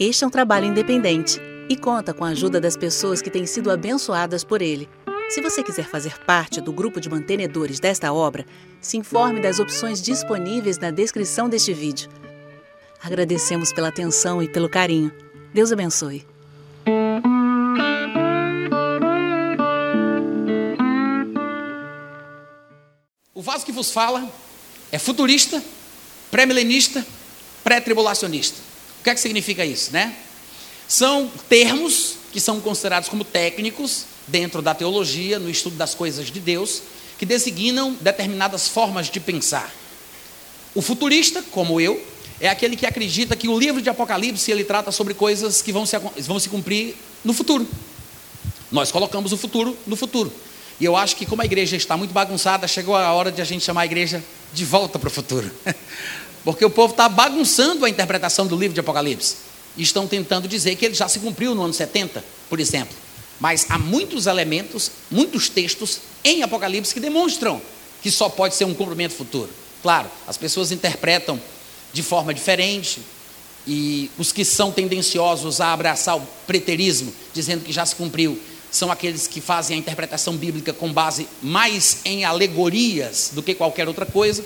Este é um trabalho independente e conta com a ajuda das pessoas que têm sido abençoadas por ele. Se você quiser fazer parte do grupo de mantenedores desta obra, se informe das opções disponíveis na descrição deste vídeo. Agradecemos pela atenção e pelo carinho. Deus abençoe. O vaso que vos fala é futurista, pré-milenista, pré-tribulacionista. O que é que significa isso, né? São termos que são considerados como técnicos dentro da teologia, no estudo das coisas de Deus, que designam determinadas formas de pensar. O futurista, como eu, é aquele que acredita que o livro de Apocalipse ele trata sobre coisas que vão se, vão se cumprir no futuro. Nós colocamos o futuro no futuro. E eu acho que, como a igreja está muito bagunçada, chegou a hora de a gente chamar a igreja de volta para o futuro. Porque o povo está bagunçando a interpretação do livro de Apocalipse. E estão tentando dizer que ele já se cumpriu no ano 70, por exemplo. Mas há muitos elementos, muitos textos em Apocalipse que demonstram que só pode ser um cumprimento futuro. Claro, as pessoas interpretam de forma diferente, e os que são tendenciosos a abraçar o preterismo, dizendo que já se cumpriu, são aqueles que fazem a interpretação bíblica com base mais em alegorias do que qualquer outra coisa.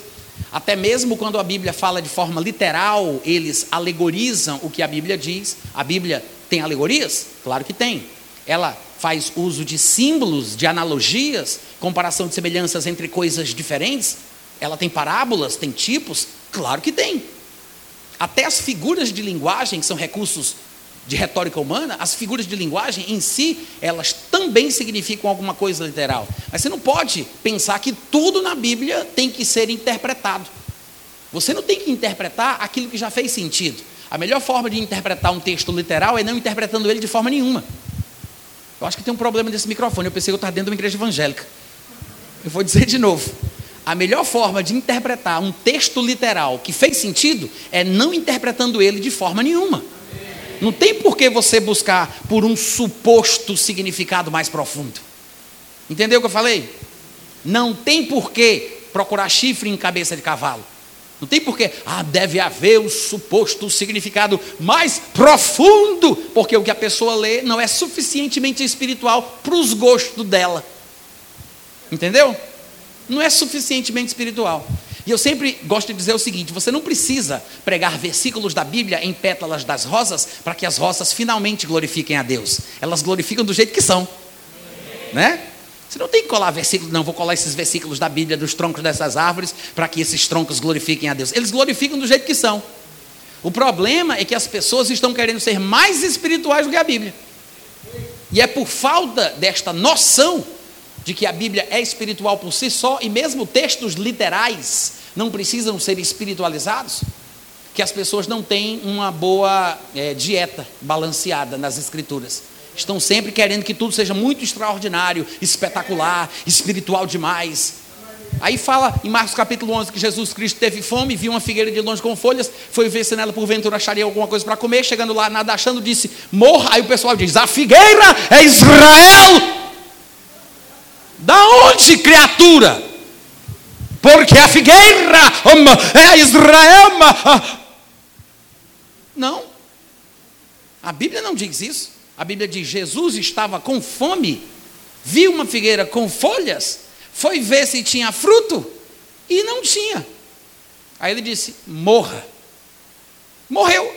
Até mesmo quando a Bíblia fala de forma literal, eles alegorizam o que a Bíblia diz. A Bíblia tem alegorias? Claro que tem. Ela faz uso de símbolos, de analogias, comparação de semelhanças entre coisas diferentes. Ela tem parábolas, tem tipos? Claro que tem. Até as figuras de linguagem, que são recursos de retórica humana, as figuras de linguagem em si, elas também significam alguma coisa literal. Mas você não pode pensar que tudo na Bíblia tem que ser interpretado. Você não tem que interpretar aquilo que já fez sentido. A melhor forma de interpretar um texto literal é não interpretando ele de forma nenhuma. Eu acho que tem um problema desse microfone. Eu pensei que eu estava dentro de uma igreja evangélica. Eu vou dizer de novo. A melhor forma de interpretar um texto literal que fez sentido é não interpretando ele de forma nenhuma. Não tem por que você buscar por um suposto significado mais profundo. Entendeu o que eu falei? Não tem por que procurar chifre em cabeça de cavalo. Não tem por que, ah, deve haver um suposto significado mais profundo, porque o que a pessoa lê não é suficientemente espiritual para os gostos dela. Entendeu? Não é suficientemente espiritual. E eu sempre gosto de dizer o seguinte: você não precisa pregar versículos da Bíblia em pétalas das rosas para que as rosas finalmente glorifiquem a Deus. Elas glorificam do jeito que são, né? Você não tem que colar versículos, não, vou colar esses versículos da Bíblia dos troncos dessas árvores para que esses troncos glorifiquem a Deus. Eles glorificam do jeito que são. O problema é que as pessoas estão querendo ser mais espirituais do que a Bíblia. E é por falta desta noção de que a Bíblia é espiritual por si só e mesmo textos literais não precisam ser espiritualizados, que as pessoas não têm uma boa é, dieta balanceada nas Escrituras. Estão sempre querendo que tudo seja muito extraordinário, espetacular, espiritual demais. Aí fala em Marcos capítulo 11 que Jesus Cristo teve fome, viu uma figueira de longe com folhas, foi ver se nela porventura acharia alguma coisa para comer, chegando lá, nada achando, disse: morra. Aí o pessoal diz: a figueira é Israel. Da onde, criatura? Porque a figueira é Israel. Não. A Bíblia não diz isso. A Bíblia diz: Jesus estava com fome, viu uma figueira com folhas, foi ver se tinha fruto e não tinha. Aí ele disse: morra. Morreu.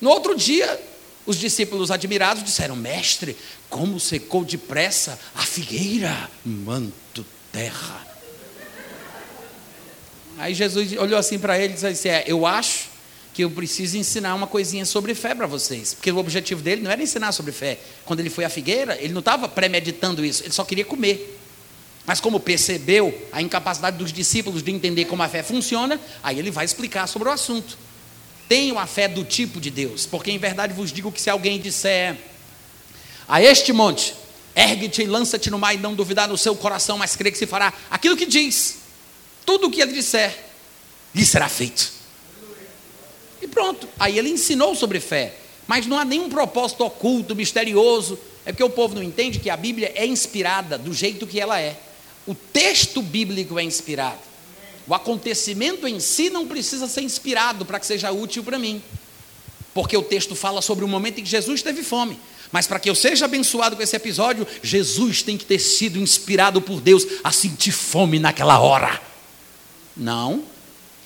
No outro dia, os discípulos admirados disseram: Mestre, como secou depressa a figueira, manto terra. Aí Jesus olhou assim para ele e disse assim: é, Eu acho que eu preciso ensinar uma coisinha sobre fé para vocês. Porque o objetivo dele não era ensinar sobre fé. Quando ele foi à figueira, ele não estava premeditando isso, ele só queria comer. Mas como percebeu a incapacidade dos discípulos de entender como a fé funciona, aí ele vai explicar sobre o assunto. Tenham a fé do tipo de Deus, porque em verdade vos digo que se alguém disser a este monte, ergue-te e lança-te no mar e não duvidar no seu coração, mas crê que se fará aquilo que diz, tudo o que ele disser, lhe será feito. E pronto, aí ele ensinou sobre fé, mas não há nenhum propósito oculto, misterioso, é porque o povo não entende que a Bíblia é inspirada do jeito que ela é. O texto bíblico é inspirado. O acontecimento em si não precisa ser inspirado para que seja útil para mim. porque o texto fala sobre o momento em que Jesus teve fome. Mas para que eu seja abençoado com esse episódio, Jesus tem que ter sido inspirado por Deus a sentir fome naquela hora. Não,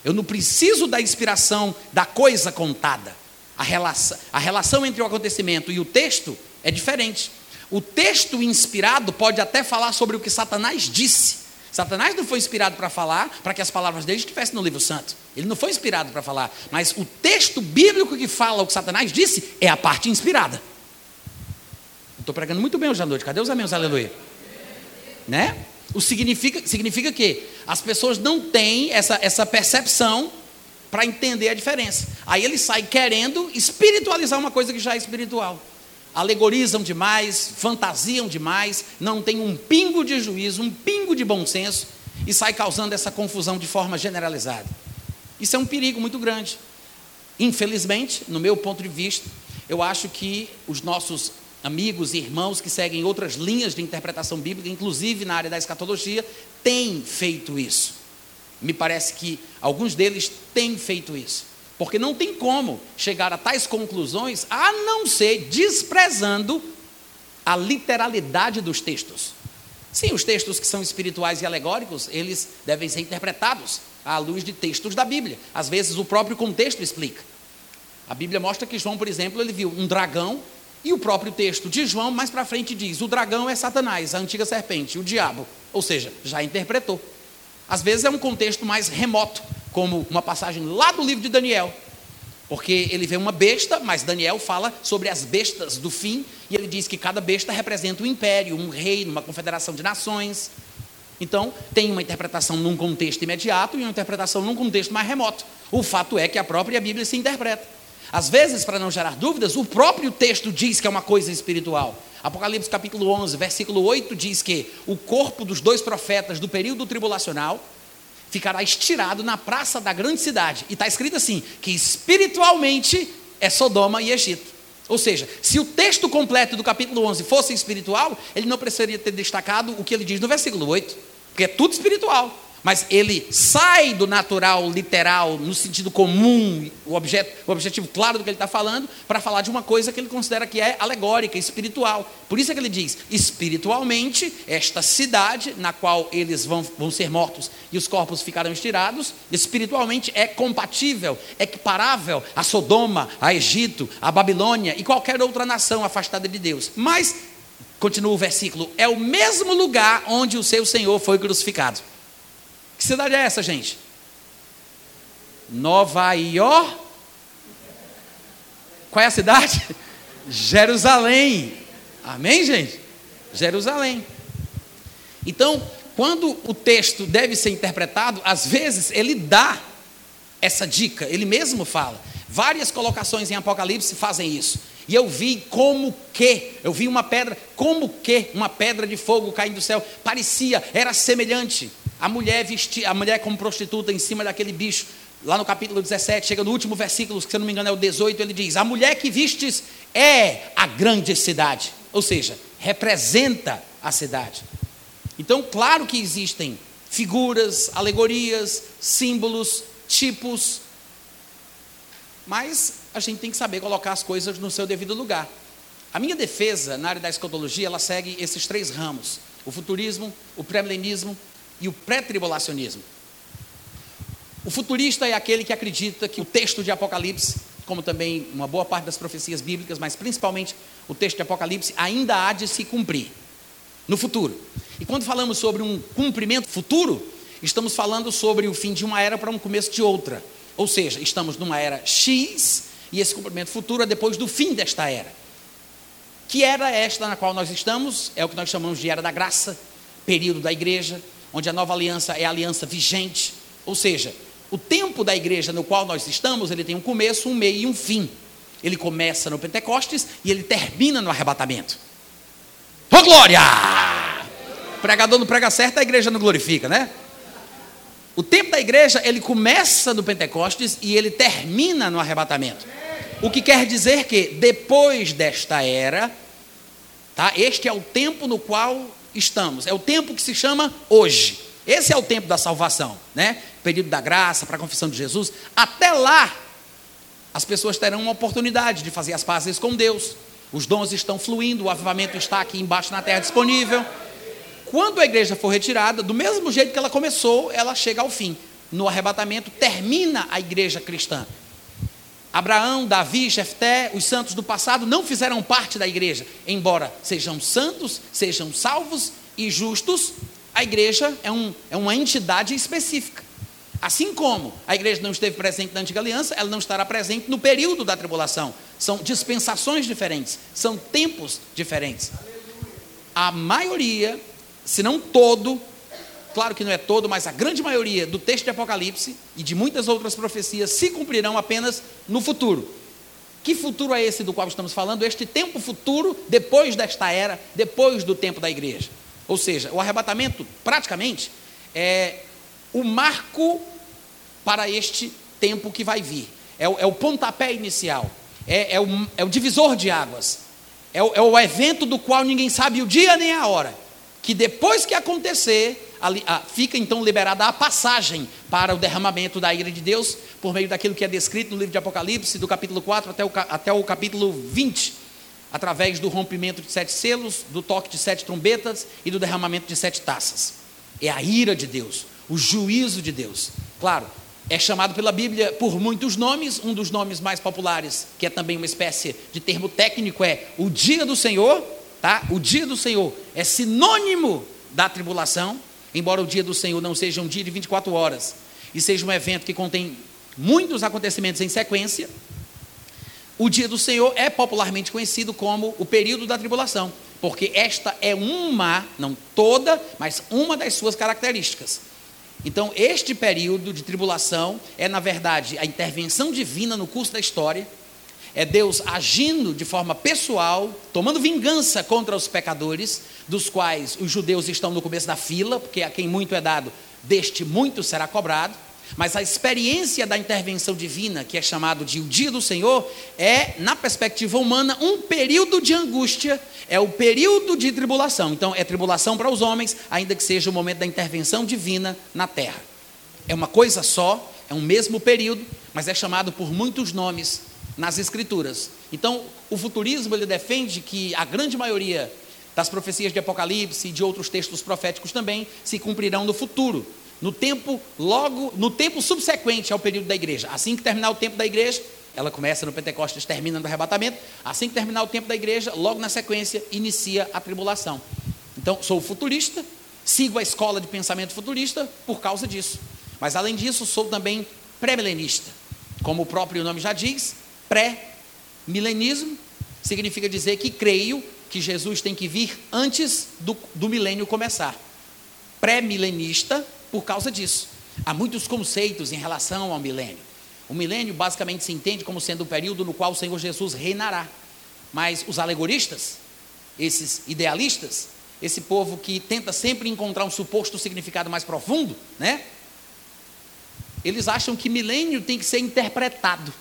eu não preciso da inspiração da coisa contada. A relação, a relação entre o acontecimento e o texto é diferente. O texto inspirado pode até falar sobre o que Satanás disse. Satanás não foi inspirado para falar para que as palavras dele estivessem no livro santo. Ele não foi inspirado para falar. Mas o texto bíblico que fala o que Satanás disse é a parte inspirada. Estou pregando muito bem hoje à noite. Cadê os amigos? Aleluia. Né? O significa, significa que as pessoas não têm essa, essa percepção para entender a diferença. Aí ele sai querendo espiritualizar uma coisa que já é espiritual. Alegorizam demais, fantasiam demais, não tem um pingo de juízo, um pingo de bom senso e sai causando essa confusão de forma generalizada. Isso é um perigo muito grande. Infelizmente, no meu ponto de vista, eu acho que os nossos amigos e irmãos que seguem outras linhas de interpretação bíblica, inclusive na área da escatologia, têm feito isso. Me parece que alguns deles têm feito isso. Porque não tem como chegar a tais conclusões a não ser desprezando a literalidade dos textos. Sim, os textos que são espirituais e alegóricos, eles devem ser interpretados à luz de textos da Bíblia. Às vezes o próprio contexto explica. A Bíblia mostra que João, por exemplo, ele viu um dragão e o próprio texto de João, mais para frente, diz: o dragão é Satanás, a antiga serpente, o diabo. Ou seja, já interpretou. Às vezes é um contexto mais remoto, como uma passagem lá do livro de Daniel. Porque ele vê uma besta, mas Daniel fala sobre as bestas do fim, e ele diz que cada besta representa um império, um reino, uma confederação de nações. Então, tem uma interpretação num contexto imediato e uma interpretação num contexto mais remoto. O fato é que a própria Bíblia se interpreta. Às vezes, para não gerar dúvidas, o próprio texto diz que é uma coisa espiritual. Apocalipse capítulo 11, versículo 8 diz que o corpo dos dois profetas do período tribulacional ficará estirado na praça da grande cidade. E está escrito assim: que espiritualmente é Sodoma e Egito. Ou seja, se o texto completo do capítulo 11 fosse espiritual, ele não precisaria ter destacado o que ele diz no versículo 8, porque é tudo espiritual mas ele sai do natural, literal, no sentido comum, o, objeto, o objetivo claro do que ele está falando, para falar de uma coisa que ele considera que é alegórica, espiritual. Por isso é que ele diz: espiritualmente, esta cidade na qual eles vão, vão ser mortos e os corpos ficarão estirados, espiritualmente é compatível, equiparável a Sodoma, a Egito, a Babilônia e qualquer outra nação afastada de Deus. Mas, continua o versículo, é o mesmo lugar onde o seu Senhor foi crucificado. Que cidade é essa, gente? Nova York. Qual é a cidade? Jerusalém. Amém, gente? Jerusalém. Então, quando o texto deve ser interpretado, às vezes ele dá essa dica, ele mesmo fala. Várias colocações em Apocalipse fazem isso. E eu vi como que, eu vi uma pedra, como que uma pedra de fogo caindo do céu, parecia, era semelhante a mulher vestia, a mulher como prostituta em cima daquele bicho. Lá no capítulo 17, chega no último versículo, se eu não me engano é o 18, ele diz: A mulher que vistes é a grande cidade. Ou seja, representa a cidade. Então, claro que existem figuras, alegorias, símbolos, tipos, mas a gente tem que saber colocar as coisas no seu devido lugar. A minha defesa na área da escatologia, ela segue esses três ramos: o futurismo, o pré-milenismo e o pré-tribulacionismo. O futurista é aquele que acredita que o texto de Apocalipse, como também uma boa parte das profecias bíblicas, mas principalmente o texto de Apocalipse, ainda há de se cumprir no futuro. E quando falamos sobre um cumprimento futuro, estamos falando sobre o fim de uma era para um começo de outra. Ou seja, estamos numa era X e esse cumprimento futuro é depois do fim desta era. Que era esta na qual nós estamos? É o que nós chamamos de era da graça, período da igreja, onde a nova aliança é a aliança vigente, ou seja, o tempo da igreja no qual nós estamos, ele tem um começo, um meio e um fim. Ele começa no Pentecostes e ele termina no arrebatamento. Oh glória! O pregador não prega certo, a igreja não glorifica, né? O tempo da igreja, ele começa no Pentecostes e ele termina no arrebatamento. O que quer dizer que depois desta era, tá? Este é o tempo no qual estamos. É o tempo que se chama hoje. Esse é o tempo da salvação, né? Período da graça para a confissão de Jesus. Até lá, as pessoas terão uma oportunidade de fazer as pazes com Deus. Os dons estão fluindo, o avivamento está aqui embaixo na terra disponível. Quando a igreja for retirada, do mesmo jeito que ela começou, ela chega ao fim. No arrebatamento, termina a igreja cristã. Abraão, Davi, Jefté, os santos do passado não fizeram parte da igreja, embora sejam santos, sejam salvos e justos, a igreja é, um, é uma entidade específica. Assim como a igreja não esteve presente na antiga aliança, ela não estará presente no período da tribulação. São dispensações diferentes, são tempos diferentes. A maioria, se não todo, claro que não é todo, mas a grande maioria do texto de Apocalipse e de muitas outras profecias se cumprirão apenas no futuro. Que futuro é esse do qual estamos falando? Este tempo futuro, depois desta era, depois do tempo da igreja. Ou seja, o arrebatamento, praticamente, é o marco para este tempo que vai vir. É o, é o pontapé inicial, é, é, o, é, o, divisor de águas, é o, é o evento do qual ninguém sabe o dia nem a hora. Que depois que acontecer, fica então liberada a passagem para o derramamento da ira de Deus, por meio daquilo que é descrito no livro de Apocalipse, do capítulo 4 até o, até o capítulo 20, através do rompimento de sete selos, do toque de sete trombetas e do derramamento de sete taças. É a ira de Deus o juízo de Deus. Claro, é chamado pela Bíblia por muitos nomes, um dos nomes mais populares, que é também uma espécie de termo técnico, é o dia do Senhor, tá? O dia do Senhor é sinônimo da tribulação, embora o dia do Senhor não seja um dia de 24 horas e seja um evento que contém muitos acontecimentos em sequência. O dia do Senhor é popularmente conhecido como o período da tribulação, porque esta é uma, não toda, mas uma das suas características. Então, este período de tribulação é, na verdade, a intervenção divina no curso da história, é Deus agindo de forma pessoal, tomando vingança contra os pecadores, dos quais os judeus estão no começo da fila, porque a quem muito é dado, deste muito será cobrado. Mas a experiência da intervenção divina, que é chamado de o dia do Senhor, é, na perspectiva humana, um período de angústia, é o período de tribulação. Então, é tribulação para os homens, ainda que seja o momento da intervenção divina na terra. É uma coisa só, é um mesmo período, mas é chamado por muitos nomes nas Escrituras. Então, o futurismo ele defende que a grande maioria das profecias de Apocalipse e de outros textos proféticos também se cumprirão no futuro no tempo logo, no tempo subsequente ao período da igreja. Assim que terminar o tempo da igreja, ela começa no Pentecostes, termina no arrebatamento. Assim que terminar o tempo da igreja, logo na sequência, inicia a tribulação. Então, sou futurista, sigo a escola de pensamento futurista por causa disso. Mas além disso, sou também pré-milenista. Como o próprio nome já diz, pré-milenismo significa dizer que creio que Jesus tem que vir antes do, do milênio começar. Pré-milenista por causa disso. Há muitos conceitos em relação ao milênio. O milênio basicamente se entende como sendo o período no qual o Senhor Jesus reinará. Mas os alegoristas, esses idealistas, esse povo que tenta sempre encontrar um suposto significado mais profundo, né? Eles acham que milênio tem que ser interpretado.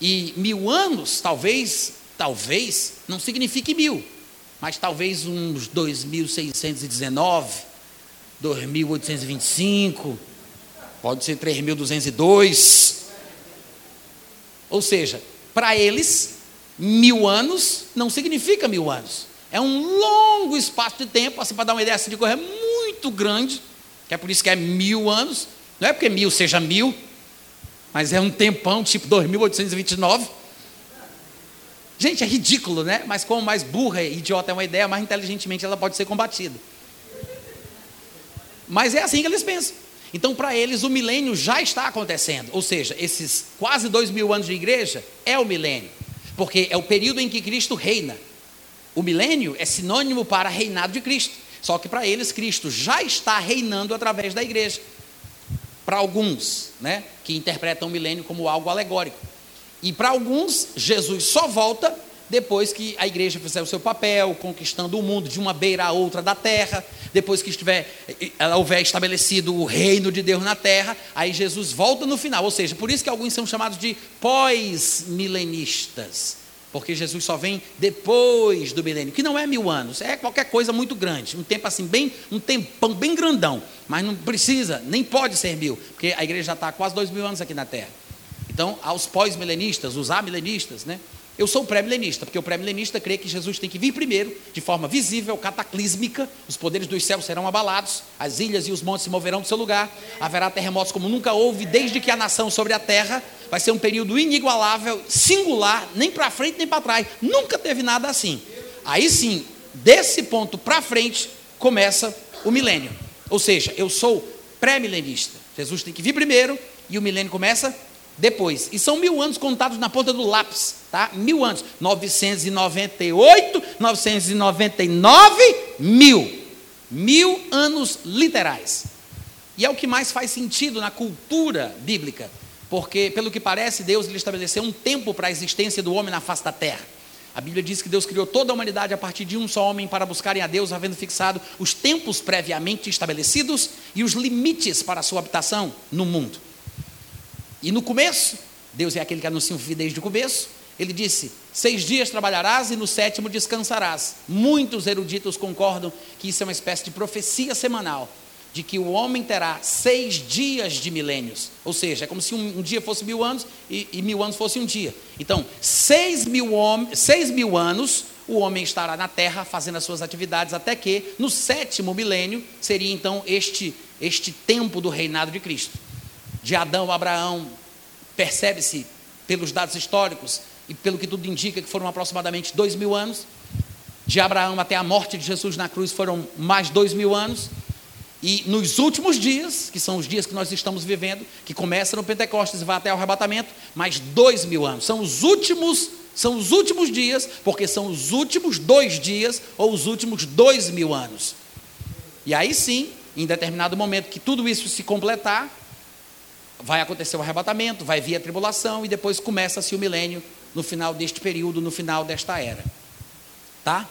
E mil anos, talvez, talvez, não signifique mil, mas talvez uns 2619, 2.825, pode ser 3.202. Ou seja, para eles, mil anos não significa mil anos. É um longo espaço de tempo, assim, para dar uma ideia assim de correr muito grande, que é por isso que é mil anos. Não é porque mil seja mil, mas é um tempão, tipo 2.829. Gente, é ridículo, né? Mas como mais burra e idiota é uma ideia, mais inteligentemente ela pode ser combatida. Mas é assim que eles pensam. Então, para eles, o milênio já está acontecendo. Ou seja, esses quase dois mil anos de igreja é o milênio. Porque é o período em que Cristo reina. O milênio é sinônimo para reinado de Cristo. Só que para eles, Cristo já está reinando através da igreja. Para alguns, né, que interpretam o milênio como algo alegórico. E para alguns, Jesus só volta depois que a igreja fizer o seu papel, conquistando o mundo de uma beira a outra da terra, depois que estiver, ela houver estabelecido o reino de Deus na terra, aí Jesus volta no final. Ou seja, por isso que alguns são chamados de pós-milenistas, porque Jesus só vem depois do milênio, que não é mil anos, é qualquer coisa muito grande, um tempo assim, bem, um tempão bem grandão, mas não precisa, nem pode ser mil, porque a igreja já está há quase dois mil anos aqui na terra. Então, aos pós-milenistas, os amilenistas, né? Eu sou pré-milenista, porque o pré-milenista crê que Jesus tem que vir primeiro, de forma visível, cataclísmica, os poderes dos céus serão abalados, as ilhas e os montes se moverão do seu lugar, haverá terremotos como nunca houve desde que a nação sobre a terra, vai ser um período inigualável, singular, nem para frente nem para trás, nunca teve nada assim. Aí sim, desse ponto para frente, começa o milênio. Ou seja, eu sou pré-milenista. Jesus tem que vir primeiro e o milênio começa depois. E são mil anos contados na ponta do lápis, tá? Mil anos. 998, 999, mil. Mil anos literais. E é o que mais faz sentido na cultura bíblica, porque, pelo que parece, Deus lhe estabeleceu um tempo para a existência do homem na face da terra. A Bíblia diz que Deus criou toda a humanidade a partir de um só homem para buscarem a Deus, havendo fixado os tempos previamente estabelecidos e os limites para a sua habitação no mundo. E no começo, Deus é aquele que anuncia o fim desde o começo, ele disse: Seis dias trabalharás e no sétimo descansarás. Muitos eruditos concordam que isso é uma espécie de profecia semanal, de que o homem terá seis dias de milênios. Ou seja, é como se um, um dia fosse mil anos e, e, mil anos fosse um dia. Então, seis mil, seis mil anos o homem estará na terra fazendo as suas atividades, até que no sétimo milênio seria então este, este tempo do reinado de Cristo de Adão a Abraão, percebe-se pelos dados históricos e pelo que tudo indica que foram aproximadamente dois mil anos. De Abraão até a morte de Jesus na cruz foram mais dois mil anos. E nos últimos dias, que são os dias que nós estamos vivendo, que começa no Pentecostes e vai até o arrebatamento, mais dois mil anos. São os últimos, são os últimos dias, porque são os últimos dois dias ou os últimos dois mil anos. E aí sim, em determinado momento que tudo isso se completar, vai acontecer o arrebatamento, vai vir a tribulação e depois começa-se o milênio no final deste período, no final desta era. Tá?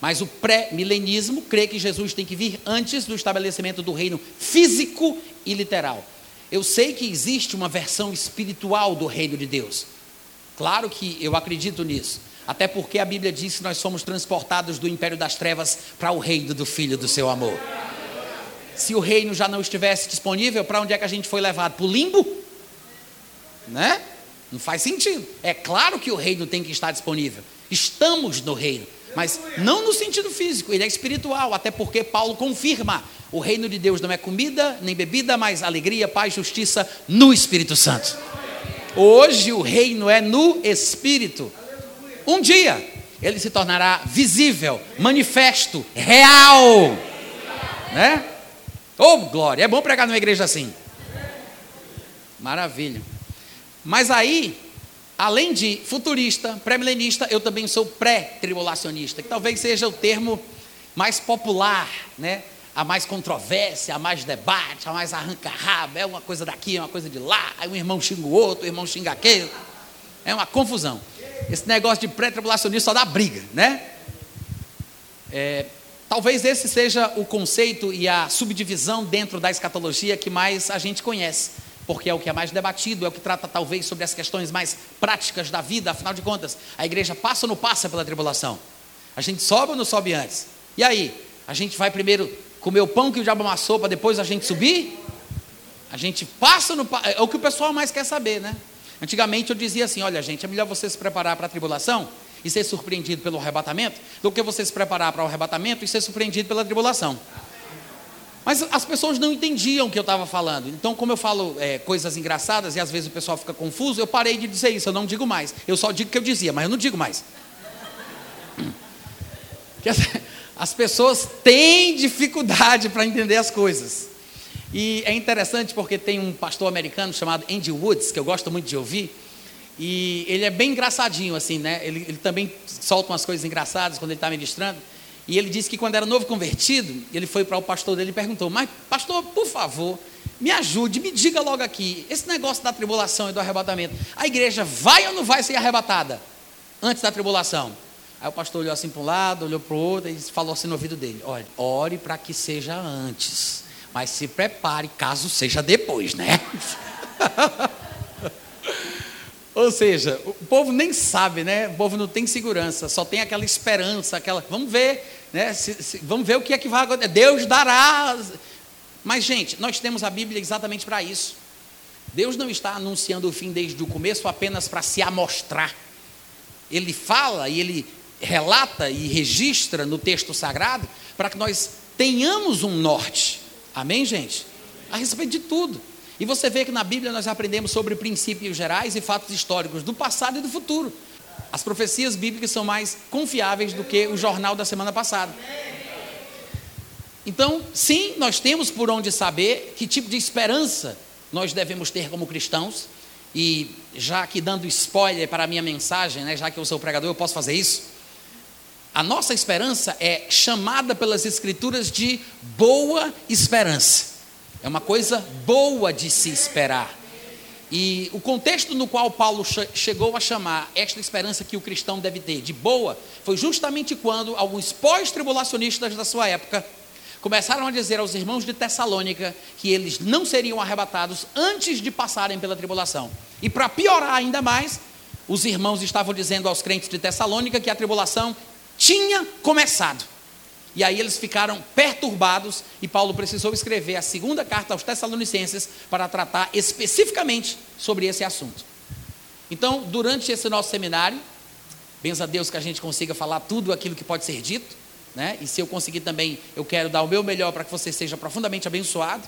Mas o pré-milenismo crê que Jesus tem que vir antes do estabelecimento do reino físico e literal. Eu sei que existe uma versão espiritual do reino de Deus. Claro que eu acredito nisso. Até porque a Bíblia diz que nós somos transportados do império das trevas para o reino do Filho do seu amor se o reino já não estivesse disponível, para onde é que a gente foi levado? Para o limbo? Né? Não faz sentido. É claro que o reino tem que estar disponível. Estamos no reino, mas não no sentido físico, ele é espiritual, até porque Paulo confirma: o reino de Deus não é comida nem bebida, mas alegria, paz, justiça no Espírito Santo. Hoje o reino é no Espírito. Um dia ele se tornará visível, manifesto, real. Né? Oh, glória! É bom pregar numa igreja assim. Maravilha. Mas aí, além de futurista, pré-milenista, eu também sou pré-tribulacionista, que talvez seja o termo mais popular, né? A mais controvérsia, a mais debate, a mais arranca-rabo, é uma coisa daqui, é uma coisa de lá, aí um irmão xinga o outro, o irmão xinga aquele. É uma confusão. Esse negócio de pré-tribulacionista só dá briga, né? É, Talvez esse seja o conceito e a subdivisão dentro da escatologia que mais a gente conhece, porque é o que é mais debatido, é o que trata talvez sobre as questões mais práticas da vida, afinal de contas, a igreja passa ou não passa pela tribulação? A gente sobe ou não sobe antes? E aí? A gente vai primeiro comer o pão que o diabo amassou para depois a gente subir? A gente passa no. É o que o pessoal mais quer saber, né? Antigamente eu dizia assim: olha, gente, é melhor você se preparar para a tribulação e ser surpreendido pelo arrebatamento, do que você se preparar para o arrebatamento e ser surpreendido pela tribulação. Mas as pessoas não entendiam o que eu estava falando. Então, como eu falo é, coisas engraçadas e às vezes o pessoal fica confuso, eu parei de dizer isso, eu não digo mais. Eu só digo o que eu dizia, mas eu não digo mais. As pessoas têm dificuldade para entender as coisas. E é interessante porque tem um pastor americano chamado Andy Woods, que eu gosto muito de ouvir, e ele é bem engraçadinho, assim, né? Ele, ele também solta umas coisas engraçadas quando ele está ministrando. E ele disse que quando era novo convertido, ele foi para o pastor dele e perguntou: Mas, pastor, por favor, me ajude, me diga logo aqui, esse negócio da tribulação e do arrebatamento, a igreja vai ou não vai ser arrebatada antes da tribulação? Aí o pastor olhou assim para um lado, olhou para o outro e falou assim no ouvido dele: Olha, ore para que seja antes, mas se prepare caso seja depois, né? Ou seja, o povo nem sabe, né? O povo não tem segurança, só tem aquela esperança, aquela. Vamos ver, né? Se, se, vamos ver o que é que vai acontecer. Deus dará. Mas, gente, nós temos a Bíblia exatamente para isso. Deus não está anunciando o fim desde o começo apenas para se amostrar. Ele fala e ele relata e registra no texto sagrado para que nós tenhamos um norte. Amém, gente? A respeito de tudo. E você vê que na Bíblia nós aprendemos sobre princípios gerais e fatos históricos do passado e do futuro. As profecias bíblicas são mais confiáveis do que o jornal da semana passada. Então, sim, nós temos por onde saber que tipo de esperança nós devemos ter como cristãos. E já que dando spoiler para a minha mensagem, né, já que eu sou pregador, eu posso fazer isso. A nossa esperança é chamada pelas Escrituras de boa esperança. É uma coisa boa de se esperar. E o contexto no qual Paulo chegou a chamar esta esperança que o cristão deve ter de boa foi justamente quando alguns pós-tribulacionistas da sua época começaram a dizer aos irmãos de Tessalônica que eles não seriam arrebatados antes de passarem pela tribulação. E para piorar ainda mais, os irmãos estavam dizendo aos crentes de Tessalônica que a tribulação tinha começado. E aí eles ficaram perturbados e Paulo precisou escrever a segunda carta aos Tessalonicenses para tratar especificamente sobre esse assunto. Então, durante esse nosso seminário, benza a Deus que a gente consiga falar tudo aquilo que pode ser dito, né? E se eu conseguir também, eu quero dar o meu melhor para que você seja profundamente abençoado.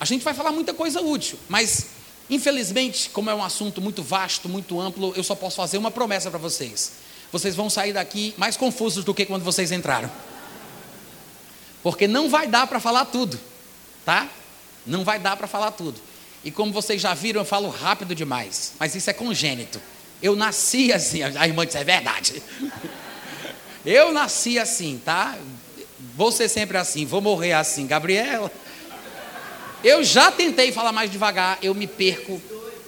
A gente vai falar muita coisa útil, mas infelizmente, como é um assunto muito vasto, muito amplo, eu só posso fazer uma promessa para vocês. Vocês vão sair daqui mais confusos do que quando vocês entraram. Porque não vai dar para falar tudo, tá? Não vai dar para falar tudo. E como vocês já viram, eu falo rápido demais, mas isso é congênito. Eu nasci assim, a irmã disse, é verdade. Eu nasci assim, tá? Vou ser sempre assim, vou morrer assim. Gabriela, eu já tentei falar mais devagar, eu me perco,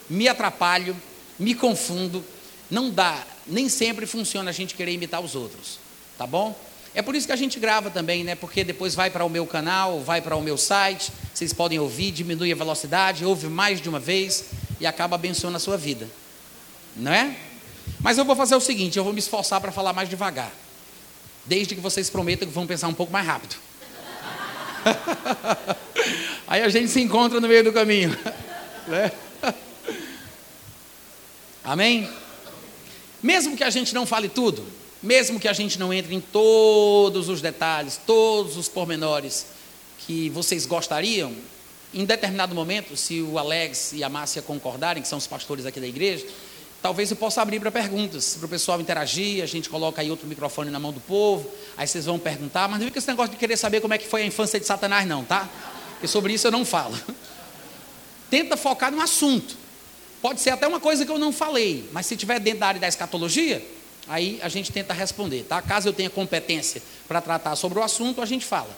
me atrapalho, me confundo. Não dá, nem sempre funciona a gente querer imitar os outros, tá bom? É por isso que a gente grava também, né? Porque depois vai para o meu canal, vai para o meu site, vocês podem ouvir, diminui a velocidade, ouve mais de uma vez e acaba abençoando a sua vida. Não é? Mas eu vou fazer o seguinte, eu vou me esforçar para falar mais devagar. Desde que vocês prometam que vão pensar um pouco mais rápido. Aí a gente se encontra no meio do caminho. Né? Amém? Mesmo que a gente não fale tudo, mesmo que a gente não entre em todos os detalhes, todos os pormenores que vocês gostariam, em determinado momento, se o Alex e a Márcia concordarem, que são os pastores aqui da igreja, talvez eu possa abrir para perguntas, para o pessoal interagir, a gente coloca aí outro microfone na mão do povo, aí vocês vão perguntar, mas não fica esse negócio de querer saber como é que foi a infância de Satanás não, tá? Porque sobre isso eu não falo. Tenta focar no assunto. Pode ser até uma coisa que eu não falei, mas se tiver dentro da área da escatologia, Aí a gente tenta responder, tá? Caso eu tenha competência para tratar sobre o assunto, a gente fala,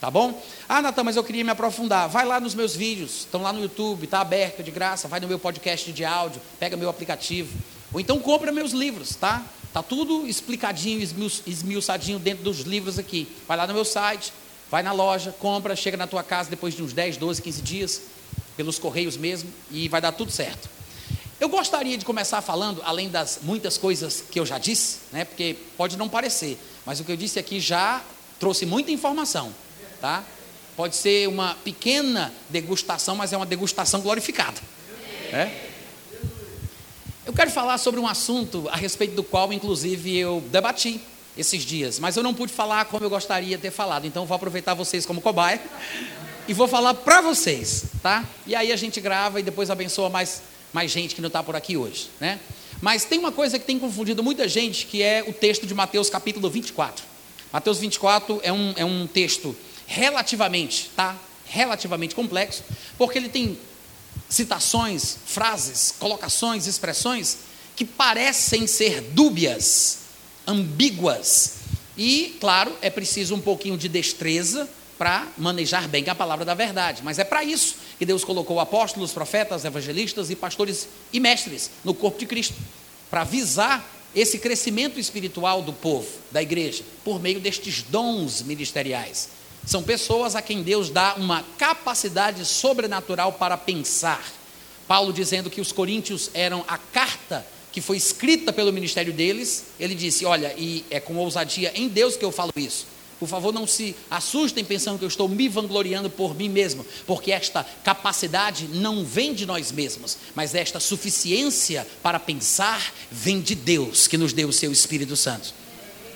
tá bom? Ah, Natan, mas eu queria me aprofundar. Vai lá nos meus vídeos, estão lá no YouTube, está aberto de graça. Vai no meu podcast de áudio, pega meu aplicativo. Ou então compra meus livros, tá? Tá tudo explicadinho, esmiuçadinho dentro dos livros aqui. Vai lá no meu site, vai na loja, compra, chega na tua casa depois de uns 10, 12, 15 dias, pelos correios mesmo, e vai dar tudo certo. Eu gostaria de começar falando, além das muitas coisas que eu já disse, né, porque pode não parecer, mas o que eu disse aqui já trouxe muita informação, tá? Pode ser uma pequena degustação, mas é uma degustação glorificada. Né? Eu quero falar sobre um assunto a respeito do qual, inclusive, eu debati esses dias, mas eu não pude falar como eu gostaria de ter falado, então vou aproveitar vocês como cobaia e vou falar para vocês, tá? E aí a gente grava e depois abençoa mais mais gente que não está por aqui hoje, né? Mas tem uma coisa que tem confundido muita gente, que é o texto de Mateus capítulo 24. Mateus 24 é um, é um texto relativamente, tá? Relativamente complexo, porque ele tem citações, frases, colocações, expressões que parecem ser dúbias, ambíguas. E, claro, é preciso um pouquinho de destreza para manejar bem a palavra da verdade. Mas é para isso que Deus colocou apóstolos, profetas, evangelistas e pastores e mestres no corpo de Cristo para visar esse crescimento espiritual do povo, da igreja, por meio destes dons ministeriais. São pessoas a quem Deus dá uma capacidade sobrenatural para pensar. Paulo dizendo que os coríntios eram a carta que foi escrita pelo ministério deles, ele disse: Olha, e é com ousadia em Deus que eu falo isso Por favor, não se assustem pensando que eu estou me vangloriando por mim mesmo, porque esta capacidade não vem de nós mesmos, mas esta suficiência para pensar vem de Deus, que nos deu o seu Espírito Santo.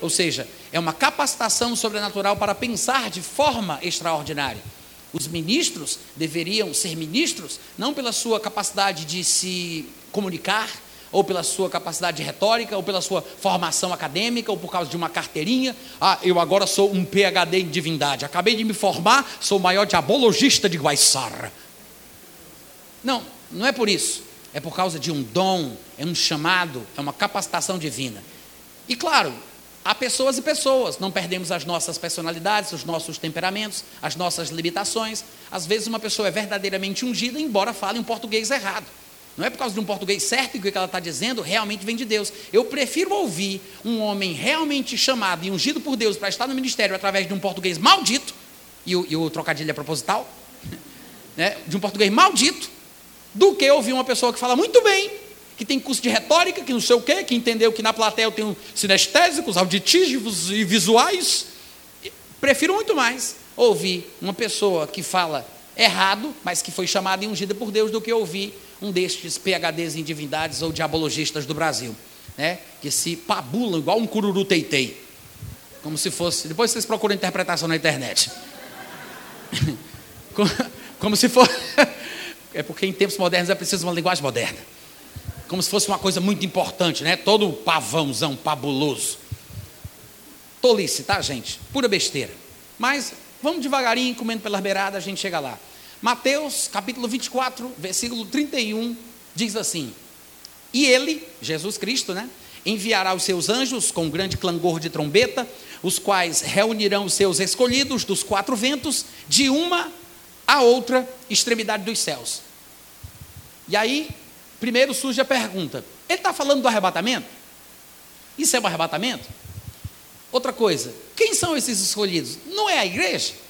Ou seja, é uma capacitação sobrenatural para pensar de forma extraordinária. Os ministros deveriam ser ministros não pela sua capacidade de se comunicar, ou pela sua capacidade retórica, ou pela sua formação acadêmica, ou por causa de uma carteirinha. Ah, eu agora sou um PhD em divindade. Acabei de me formar, sou o maior diabologista de Guaiçara. Não, não é por isso. É por causa de um dom, é um chamado, é uma capacitação divina. E claro, há pessoas e pessoas, não perdemos as nossas personalidades, os nossos temperamentos, as nossas limitações. Às vezes uma pessoa é verdadeiramente ungida, embora fale um português errado. Não é por causa de um português certo que o que ela está dizendo realmente vem de Deus. Eu prefiro ouvir um homem realmente chamado e ungido por Deus para estar no ministério através de um português maldito, e o, e o trocadilho é proposital, né, de um português maldito, do que ouvir uma pessoa que fala muito bem, que tem curso de retórica, que não sei o quê, que entendeu que na plateia eu tenho sinestésicos, auditivos e visuais. Prefiro muito mais ouvir uma pessoa que fala errado, mas que foi chamada e ungida por Deus, do que ouvir um destes PHDs em divindades ou diabologistas do Brasil, né? que se pabulam igual um cururu teitei. Como se fosse. Depois vocês procuram interpretação na internet. como, como se fosse. é porque em tempos modernos é preciso uma linguagem moderna. Como se fosse uma coisa muito importante, né? Todo pavãozão pabuloso. Tolice, tá, gente? Pura besteira. Mas vamos devagarinho, comendo pelas beiradas, a gente chega lá. Mateus capítulo 24, versículo 31, diz assim: E ele, Jesus Cristo, né? Enviará os seus anjos com grande clangor de trombeta, os quais reunirão os seus escolhidos dos quatro ventos, de uma a outra extremidade dos céus. E aí, primeiro surge a pergunta: ele está falando do arrebatamento? Isso é um arrebatamento? Outra coisa, quem são esses escolhidos? Não é a igreja?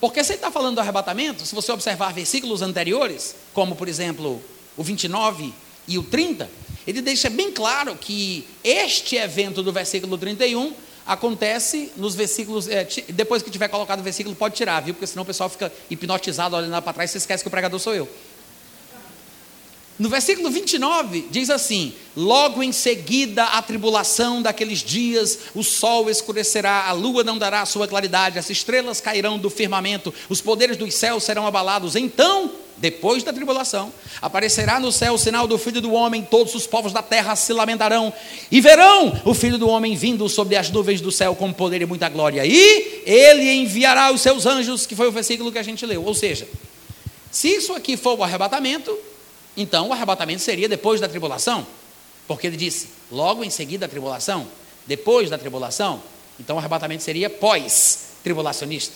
Porque se ele está falando do arrebatamento, se você observar versículos anteriores, como por exemplo o 29 e o 30, ele deixa bem claro que este evento do versículo 31 acontece nos versículos. É, depois que tiver colocado o versículo, pode tirar, viu? Porque senão o pessoal fica hipnotizado olhando lá para trás e esquece que o pregador sou eu. No versículo 29 diz assim: Logo em seguida a tribulação daqueles dias, o sol escurecerá, a lua não dará sua claridade, as estrelas cairão do firmamento, os poderes dos céus serão abalados. Então, depois da tribulação, aparecerá no céu o sinal do Filho do Homem, todos os povos da terra se lamentarão e verão o Filho do Homem vindo sobre as nuvens do céu com poder e muita glória. E ele enviará os seus anjos, que foi o versículo que a gente leu. Ou seja, se isso aqui for o arrebatamento, então o arrebatamento seria depois da tribulação, porque ele disse, logo em seguida a tribulação, depois da tribulação, então o arrebatamento seria pós-tribulacionista.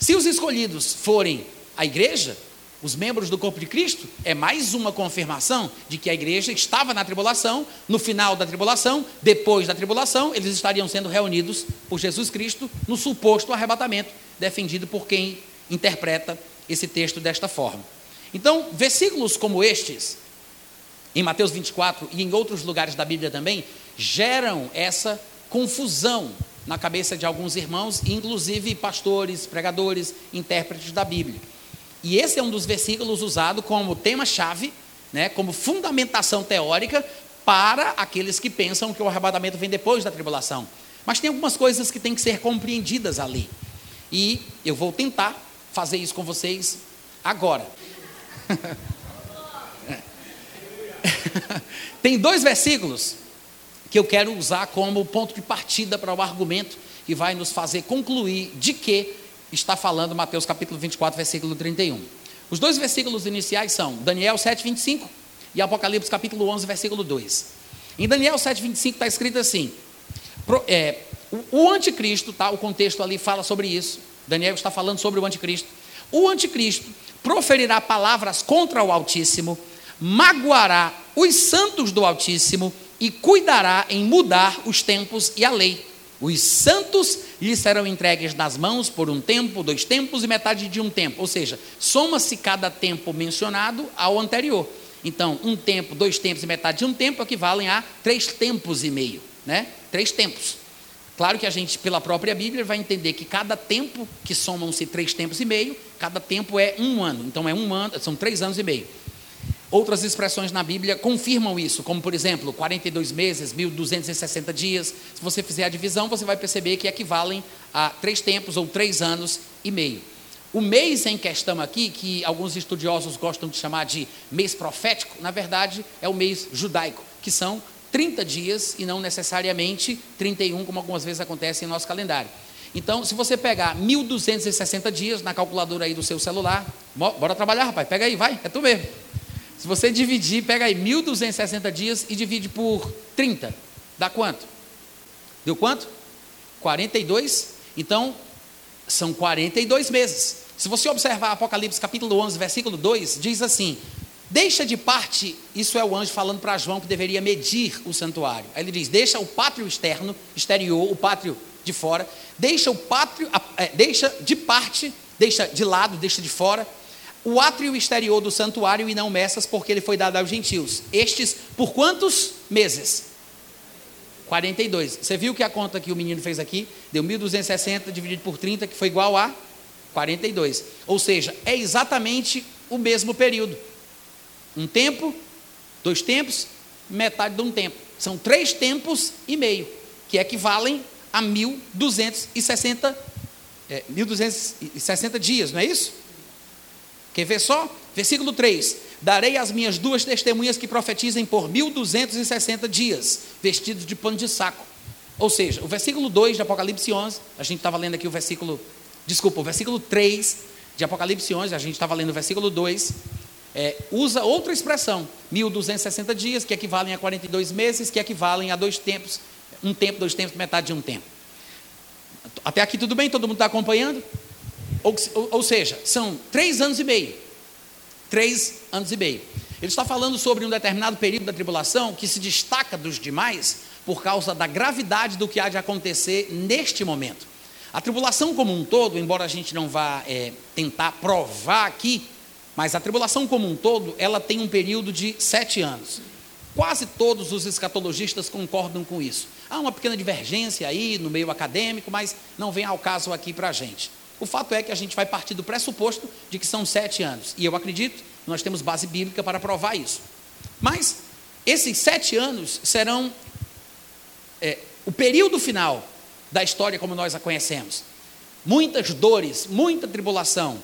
Se os escolhidos forem a igreja, os membros do corpo de Cristo, é mais uma confirmação de que a igreja estava na tribulação, no final da tribulação, depois da tribulação, eles estariam sendo reunidos por Jesus Cristo no suposto arrebatamento, defendido por quem interpreta esse texto desta forma. Então, versículos como estes, em Mateus 24 e em outros lugares da Bíblia também, geram essa confusão na cabeça de alguns irmãos, inclusive pastores, pregadores, intérpretes da Bíblia. E esse é um dos versículos usado como tema-chave, né, como fundamentação teórica para aqueles que pensam que o arrebatamento vem depois da tribulação. Mas tem algumas coisas que têm que ser compreendidas ali. E eu vou tentar fazer isso com vocês agora. Tem dois versículos que eu quero usar como ponto de partida para o argumento que vai nos fazer concluir de que está falando Mateus capítulo 24, versículo 31. Os dois versículos iniciais são Daniel 7, 25 e Apocalipse capítulo 11, versículo 2. Em Daniel 7, 25 está escrito assim: é, o, o anticristo, tá, o contexto ali fala sobre isso. Daniel está falando sobre o anticristo. O anticristo proferirá palavras contra o Altíssimo, magoará os santos do Altíssimo e cuidará em mudar os tempos e a lei. Os santos lhe serão entregues nas mãos por um tempo, dois tempos e metade de um tempo. Ou seja, soma-se cada tempo mencionado ao anterior. Então, um tempo, dois tempos e metade de um tempo equivalem a três tempos e meio. Né? Três tempos. Claro que a gente, pela própria Bíblia, vai entender que cada tempo, que somam-se três tempos e meio, cada tempo é um ano. Então é um ano, são três anos e meio. Outras expressões na Bíblia confirmam isso, como por exemplo, 42 meses, 1260 dias. Se você fizer a divisão, você vai perceber que equivalem a três tempos ou três anos e meio. O mês em questão aqui, que alguns estudiosos gostam de chamar de mês profético, na verdade é o mês judaico, que são 30 dias e não necessariamente 31, como algumas vezes acontece em nosso calendário. Então, se você pegar 1260 dias na calculadora aí do seu celular, bora trabalhar, rapaz, pega aí, vai, é tu mesmo. Se você dividir, pega aí 1260 dias e divide por 30, dá quanto? Deu quanto? 42. Então, são 42 meses. Se você observar Apocalipse capítulo 11, versículo 2, diz assim: Deixa de parte, isso é o anjo falando para João que deveria medir o santuário. Aí ele diz: deixa o pátrio externo, exterior, o pátrio de fora, deixa o pátrio, é, deixa de parte, deixa de lado, deixa de fora, o átrio exterior do santuário e não meças, porque ele foi dado aos gentios. Estes por quantos meses? 42. Você viu que a conta que o menino fez aqui? Deu 1.260 dividido por 30, que foi igual a 42. Ou seja, é exatamente o mesmo período. Um tempo, dois tempos, metade de um tempo. São três tempos e meio, que equivalem a 1.260 é, 1.260 dias, não é isso? Quer ver só? Versículo 3: Darei as minhas duas testemunhas que profetizem por 1.260 dias, vestidos de pano de saco. Ou seja, o versículo 2 de Apocalipse 11, a gente estava lendo aqui o versículo, desculpa, o versículo 3 de Apocalipse 11, a gente estava lendo o versículo 2, é, usa outra expressão, 1260 dias, que equivalem a 42 meses, que equivalem a dois tempos, um tempo, dois tempos, metade de um tempo. Até aqui tudo bem? Todo mundo está acompanhando? Ou, ou, seja, são três anos e meio. Três anos e meio. Ele está falando sobre um determinado período da tribulação que se destaca dos demais por causa da gravidade do que há de acontecer neste momento. A tribulação como um todo, embora a gente não vá é, tentar provar aqui mas a tribulação como um todo, ela tem um período de sete anos. Quase todos os escatologistas concordam com isso. Há uma pequena divergência aí no meio acadêmico, mas não vem ao caso aqui para a gente. O fato é que a gente vai partir do pressuposto de que são sete anos. E eu acredito nós temos base bíblica para provar isso. Mas esses sete anos serão é, o período final da história como nós a conhecemos. Muitas dores, muita tribulação,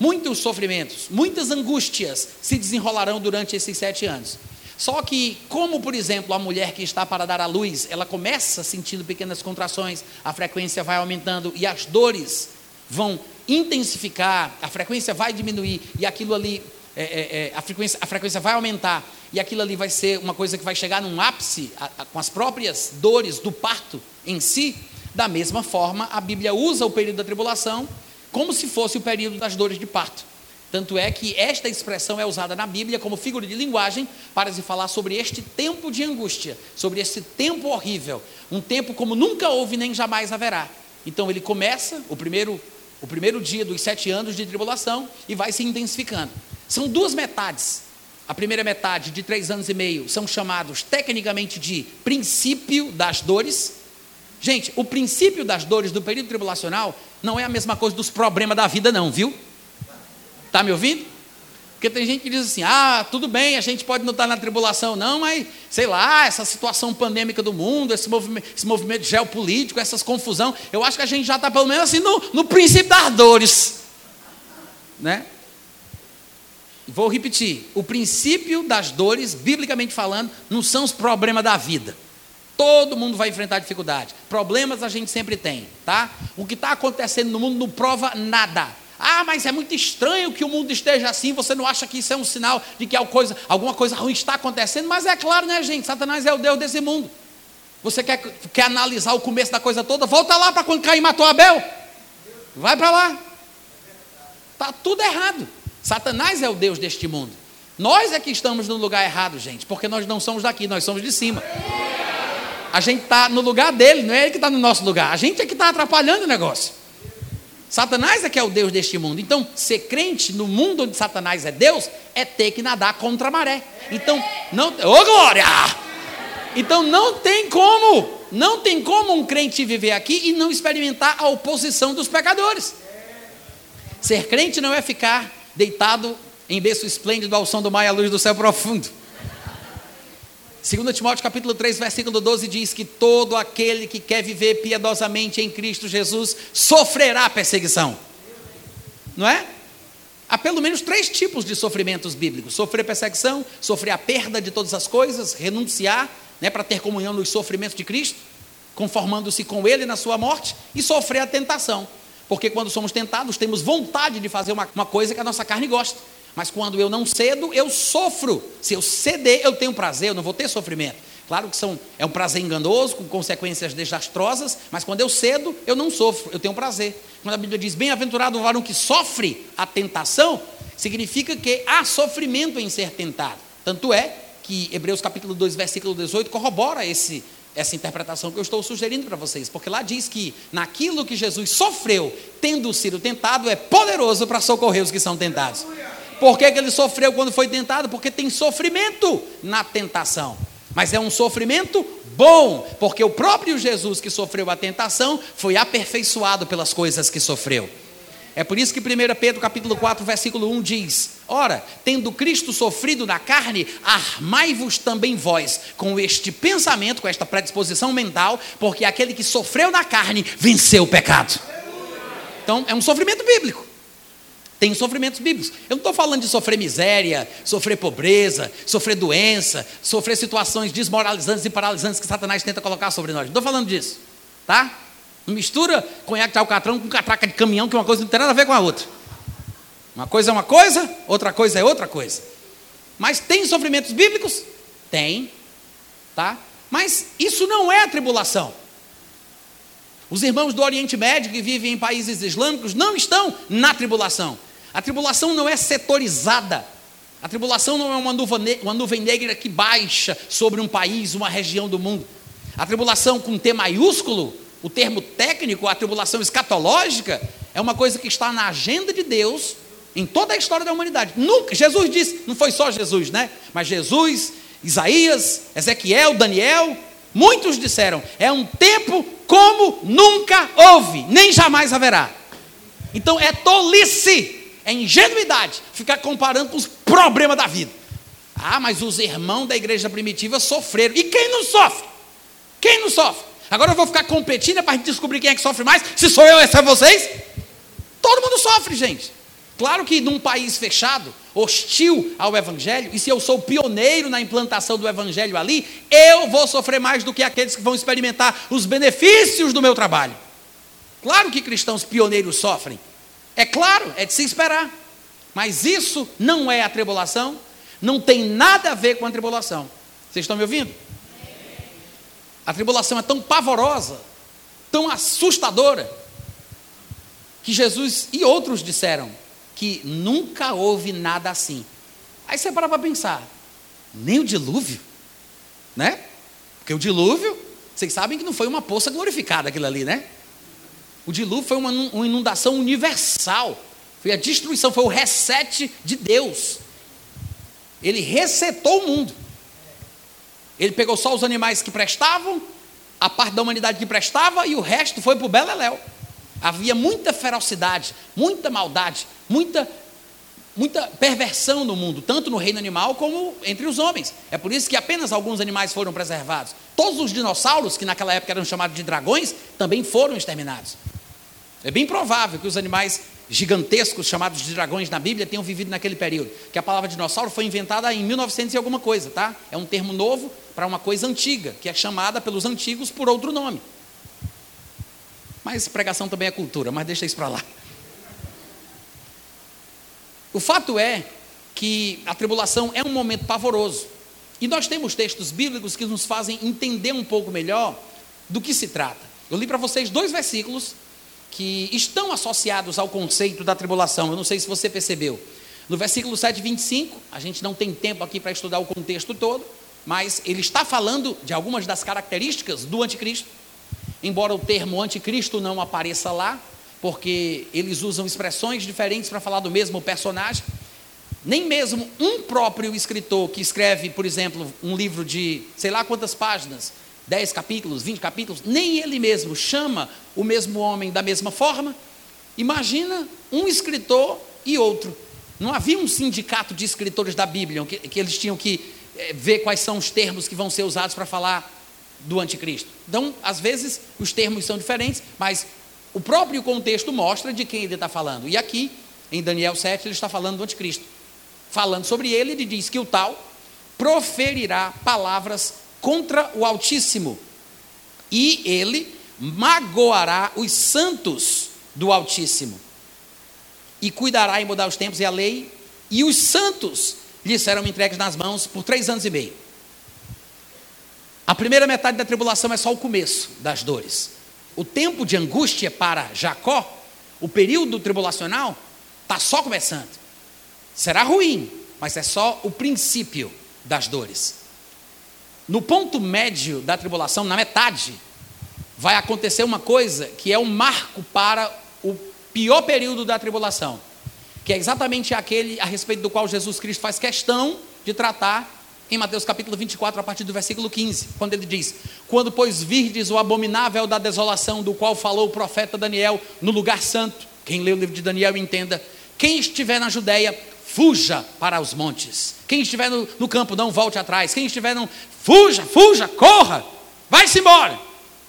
Muitos sofrimentos, muitas angústias se desenrolarão durante esses sete anos. Só que, como por exemplo a mulher que está para dar à luz, ela começa sentindo pequenas contrações, a frequência vai aumentando e as dores vão intensificar, a frequência vai diminuir e aquilo ali, é, é, é, a, frequência, a frequência vai aumentar e aquilo ali vai ser uma coisa que vai chegar num ápice a, a, com as próprias dores do parto em si. Da mesma forma, a Bíblia usa o período da tribulação como se fosse o período das dores de parto. Tanto é que esta expressão é usada na Bíblia como figura de linguagem para se falar sobre este tempo de angústia, sobre esse tempo horrível, um tempo como nunca houve nem jamais haverá. Então ele começa o primeiro, o primeiro dia dos sete anos de tribulação e vai se intensificando. São duas metades. A primeira metade, de três anos e meio, são chamados tecnicamente de princípio das dores, Gente, o princípio das dores do período tribulacional não é a mesma coisa dos problemas da vida, não, viu? Está me ouvindo? Porque tem gente que diz assim: ah, tudo bem, a gente pode não estar na tribulação, não, mas sei lá, essa situação pandêmica do mundo, esse movimento, esse movimento geopolítico, essas confusão, eu acho que a gente já está pelo menos assim no, no princípio das dores. Né? Vou repetir: o princípio das dores, biblicamente falando, não são os problemas da vida. Todo mundo vai enfrentar dificuldade. Problemas a gente sempre tem, tá? O que está acontecendo no mundo não prova nada. Ah, mas é muito estranho que o mundo esteja assim. Você não acha que isso é um sinal de que coisa, alguma coisa ruim está acontecendo? Mas é claro, né, gente? Satanás é o Deus desse mundo. Você quer, quer analisar o começo da coisa toda? Volta lá para quando Caim matou Abel. Vai para lá. Está tudo errado. Satanás é o Deus deste mundo. Nós é que estamos no lugar errado, gente, porque nós não somos daqui, nós somos de cima. A gente está no lugar dele, não é ele que está no nosso lugar. A gente é que está atrapalhando o negócio. Satanás é que é o Deus deste mundo. Então, ser crente no mundo onde Satanás é Deus é ter que nadar contra a maré. Então, não. Ô oh, glória! Então não tem como não tem como um crente viver aqui e não experimentar a oposição dos pecadores. Ser crente não é ficar deitado em berço esplêndido ao som do mar e à luz do céu profundo. 2 Timóteo capítulo 3, versículo 12 diz que todo aquele que quer viver piedosamente em Cristo Jesus sofrerá perseguição. Não é? Há pelo menos três tipos de sofrimentos bíblicos: sofrer perseguição, sofrer a perda de todas as coisas, renunciar né, para ter comunhão nos sofrimentos de Cristo, conformando-se com Ele na sua morte, e sofrer a tentação. Porque quando somos tentados, temos vontade de fazer uma, uma coisa que a nossa carne gosta. Mas quando eu não cedo, eu sofro. Se eu ceder, eu tenho prazer, eu não vou ter sofrimento. Claro que são, é um prazer enganoso, com consequências desastrosas, mas quando eu cedo, eu não sofro, eu tenho prazer. Quando a Bíblia diz bem-aventurado o varão que sofre a tentação, significa que há sofrimento em ser tentado. Tanto é que Hebreus capítulo 2, versículo 18 corrobora esse, essa interpretação que eu estou sugerindo para vocês, porque lá diz que naquilo que Jesus sofreu, tendo sido tentado, é poderoso para socorrer os que são tentados. Por que, que ele sofreu quando foi tentado? Porque tem sofrimento na tentação. Mas é um sofrimento bom, porque o próprio Jesus que sofreu a tentação foi aperfeiçoado pelas coisas que sofreu. É por isso que 1 Pedro capítulo 4, versículo 1 diz: Ora, tendo Cristo sofrido na carne, armai-vos também vós com este pensamento, com esta predisposição mental, porque aquele que sofreu na carne venceu o pecado. Então, é um sofrimento bíblico. Tem sofrimentos bíblicos. Eu não estou falando de sofrer miséria, sofrer pobreza, sofrer doença, sofrer situações desmoralizantes e paralisantes que Satanás tenta colocar sobre nós. Não estou falando disso. Tá? Não mistura conhaque de alcatrão com catraca de caminhão, que uma coisa não tem nada a ver com a outra. Uma coisa é uma coisa, outra coisa é outra coisa. Mas tem sofrimentos bíblicos? Tem. Tá? Mas isso não é a tribulação. Os irmãos do Oriente Médio que vivem em países islâmicos não estão na tribulação. A tribulação não é setorizada. A tribulação não é uma nuvem, uma nuvem negra que baixa sobre um país, uma região do mundo. A tribulação com T maiúsculo, o termo técnico, a tribulação escatológica, é uma coisa que está na agenda de Deus em toda a história da humanidade. Nunca, Jesus disse, não foi só Jesus, né? Mas Jesus, Isaías, Ezequiel, Daniel, muitos disseram: é um tempo como nunca houve, nem jamais haverá. Então é tolice é ingenuidade ficar comparando com os problemas da vida. Ah, mas os irmãos da igreja primitiva sofreram. E quem não sofre? Quem não sofre? Agora eu vou ficar competindo é para descobrir quem é que sofre mais. Se sou eu, essa é vocês? Todo mundo sofre, gente. Claro que num país fechado, hostil ao Evangelho, e se eu sou pioneiro na implantação do Evangelho ali, eu vou sofrer mais do que aqueles que vão experimentar os benefícios do meu trabalho. Claro que cristãos pioneiros sofrem, é claro, é de se esperar. Mas isso não é a tribulação, não tem nada a ver com a tribulação. Vocês estão me ouvindo? A tribulação é tão pavorosa, tão assustadora, que Jesus e outros disseram que nunca houve nada assim. Aí você para para pensar, nem o dilúvio, né? Porque o dilúvio, vocês sabem que não foi uma poça glorificada aquilo ali, né? O dilúvio foi uma, uma inundação universal. Foi a destruição, foi o reset de Deus. Ele resetou o mundo. Ele pegou só os animais que prestavam, a parte da humanidade que prestava, e o resto foi para o Beleléu. Havia muita ferocidade, muita maldade, muita, muita perversão no mundo, tanto no reino animal como entre os homens. É por isso que apenas alguns animais foram preservados. Todos os dinossauros, que naquela época eram chamados de dragões, também foram exterminados. É bem provável que os animais gigantescos chamados de dragões na Bíblia tenham vivido naquele período. Que a palavra dinossauro foi inventada em 1900 e alguma coisa, tá? É um termo novo para uma coisa antiga, que é chamada pelos antigos por outro nome. Mas pregação também é cultura, mas deixa isso para lá. O fato é que a tribulação é um momento pavoroso. E nós temos textos bíblicos que nos fazem entender um pouco melhor do que se trata. Eu li para vocês dois versículos que estão associados ao conceito da tribulação. Eu não sei se você percebeu. No versículo 7, 25, a gente não tem tempo aqui para estudar o contexto todo, mas ele está falando de algumas das características do anticristo. Embora o termo anticristo não apareça lá, porque eles usam expressões diferentes para falar do mesmo personagem. Nem mesmo um próprio escritor que escreve, por exemplo, um livro de sei lá quantas páginas, 10 capítulos, 20 capítulos, nem ele mesmo chama o mesmo homem da mesma forma. Imagina um escritor e outro. Não havia um sindicato de escritores da Bíblia, que, que eles tinham que é, ver quais são os termos que vão ser usados para falar do anticristo. Então, às vezes, os termos são diferentes, mas o próprio contexto mostra de quem ele está falando. E aqui, em Daniel 7, ele está falando do anticristo. Falando sobre ele, ele diz que o tal proferirá palavras contra o Altíssimo, e ele magoará os santos do Altíssimo, e cuidará em mudar os tempos e a lei, e os santos lhe serão entregues nas mãos por três anos e meio. A primeira metade da tribulação é só o começo das dores. O tempo de angústia para Jacó, o período tribulacional, está só começando. Será ruim, mas é só o princípio das dores. No ponto médio da tribulação, na metade, vai acontecer uma coisa que é um marco para o pior período da tribulação, que é exatamente aquele a respeito do qual Jesus Cristo faz questão de tratar em Mateus capítulo 24, a partir do versículo 15, quando ele diz: Quando, pois, virdes o abominável da desolação, do qual falou o profeta Daniel no lugar santo, quem lê o livro de Daniel entenda, quem estiver na Judéia, fuja para os montes. Quem estiver no, no campo, não volte atrás. Quem estiver no. Fuja, fuja, corra, vai-se embora.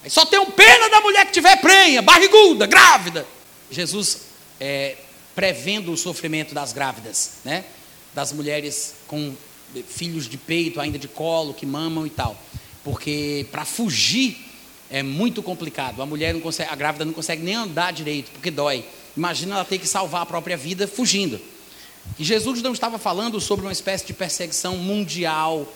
Só tem um pena da mulher que tiver prenha, barriguda, grávida. Jesus é, prevendo o sofrimento das grávidas, né? Das mulheres com filhos de peito, ainda de colo, que mamam e tal. Porque para fugir é muito complicado. A mulher não consegue, a grávida não consegue nem andar direito, porque dói. Imagina ela ter que salvar a própria vida fugindo. E Jesus não estava falando sobre uma espécie de perseguição mundial,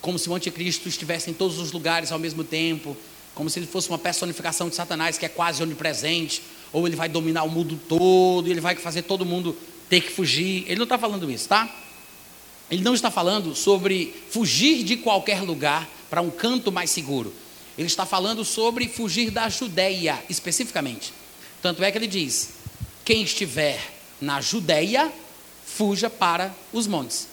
como se o anticristo estivesse em todos os lugares ao mesmo tempo, como se ele fosse uma personificação de Satanás que é quase onipresente, ou ele vai dominar o mundo todo, ele vai fazer todo mundo ter que fugir. Ele não está falando isso, tá? Ele não está falando sobre fugir de qualquer lugar para um canto mais seguro. Ele está falando sobre fugir da Judéia, especificamente. Tanto é que ele diz: quem estiver na Judéia, fuja para os montes.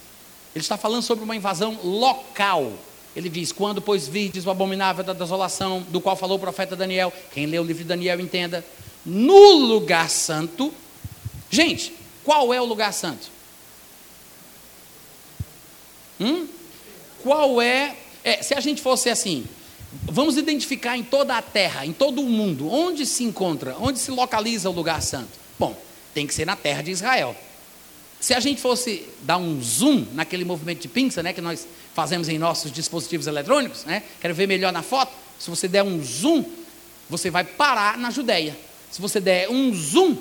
Ele está falando sobre uma invasão local. Ele diz: Quando, pois, virdes o abominável da desolação, do qual falou o profeta Daniel, quem lê o livro de Daniel entenda, no lugar santo. Gente, qual é o lugar santo? Hum? Qual é, é? Se a gente fosse assim, vamos identificar em toda a terra, em todo o mundo, onde se encontra, onde se localiza o lugar santo? Bom, tem que ser na terra de Israel. Se a gente fosse dar um zoom naquele movimento de pinça, né, que nós fazemos em nossos dispositivos eletrônicos, né, quero ver melhor na foto. Se você der um zoom, você vai parar na Judéia. Se você der um zoom,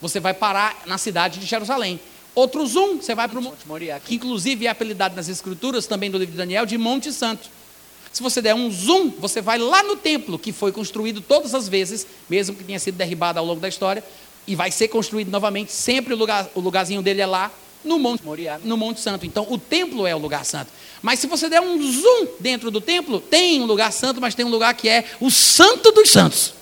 você vai parar na cidade de Jerusalém. Outro zoom, você vai para o Monte Moriá, que inclusive é apelidado nas escrituras, também do livro de Daniel, de Monte Santo. Se você der um zoom, você vai lá no templo, que foi construído todas as vezes, mesmo que tenha sido derribado ao longo da história, e vai ser construído novamente, sempre o, lugar, o lugarzinho dele é lá, no Monte Moriá, no Monte Santo. Então, o templo é o lugar santo. Mas se você der um zoom dentro do templo, tem um lugar santo, mas tem um lugar que é o Santo dos Santos.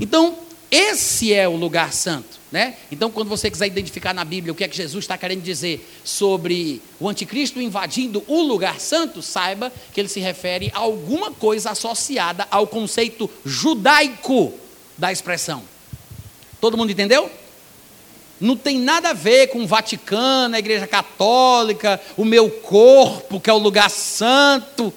Então, esse é o lugar santo. Né? Então, quando você quiser identificar na Bíblia o que é que Jesus está querendo dizer sobre o anticristo invadindo o lugar santo, saiba que ele se refere a alguma coisa associada ao conceito judaico da expressão. Todo mundo entendeu? Não tem nada a ver com o Vaticano, a Igreja Católica, o meu corpo, que é o lugar santo.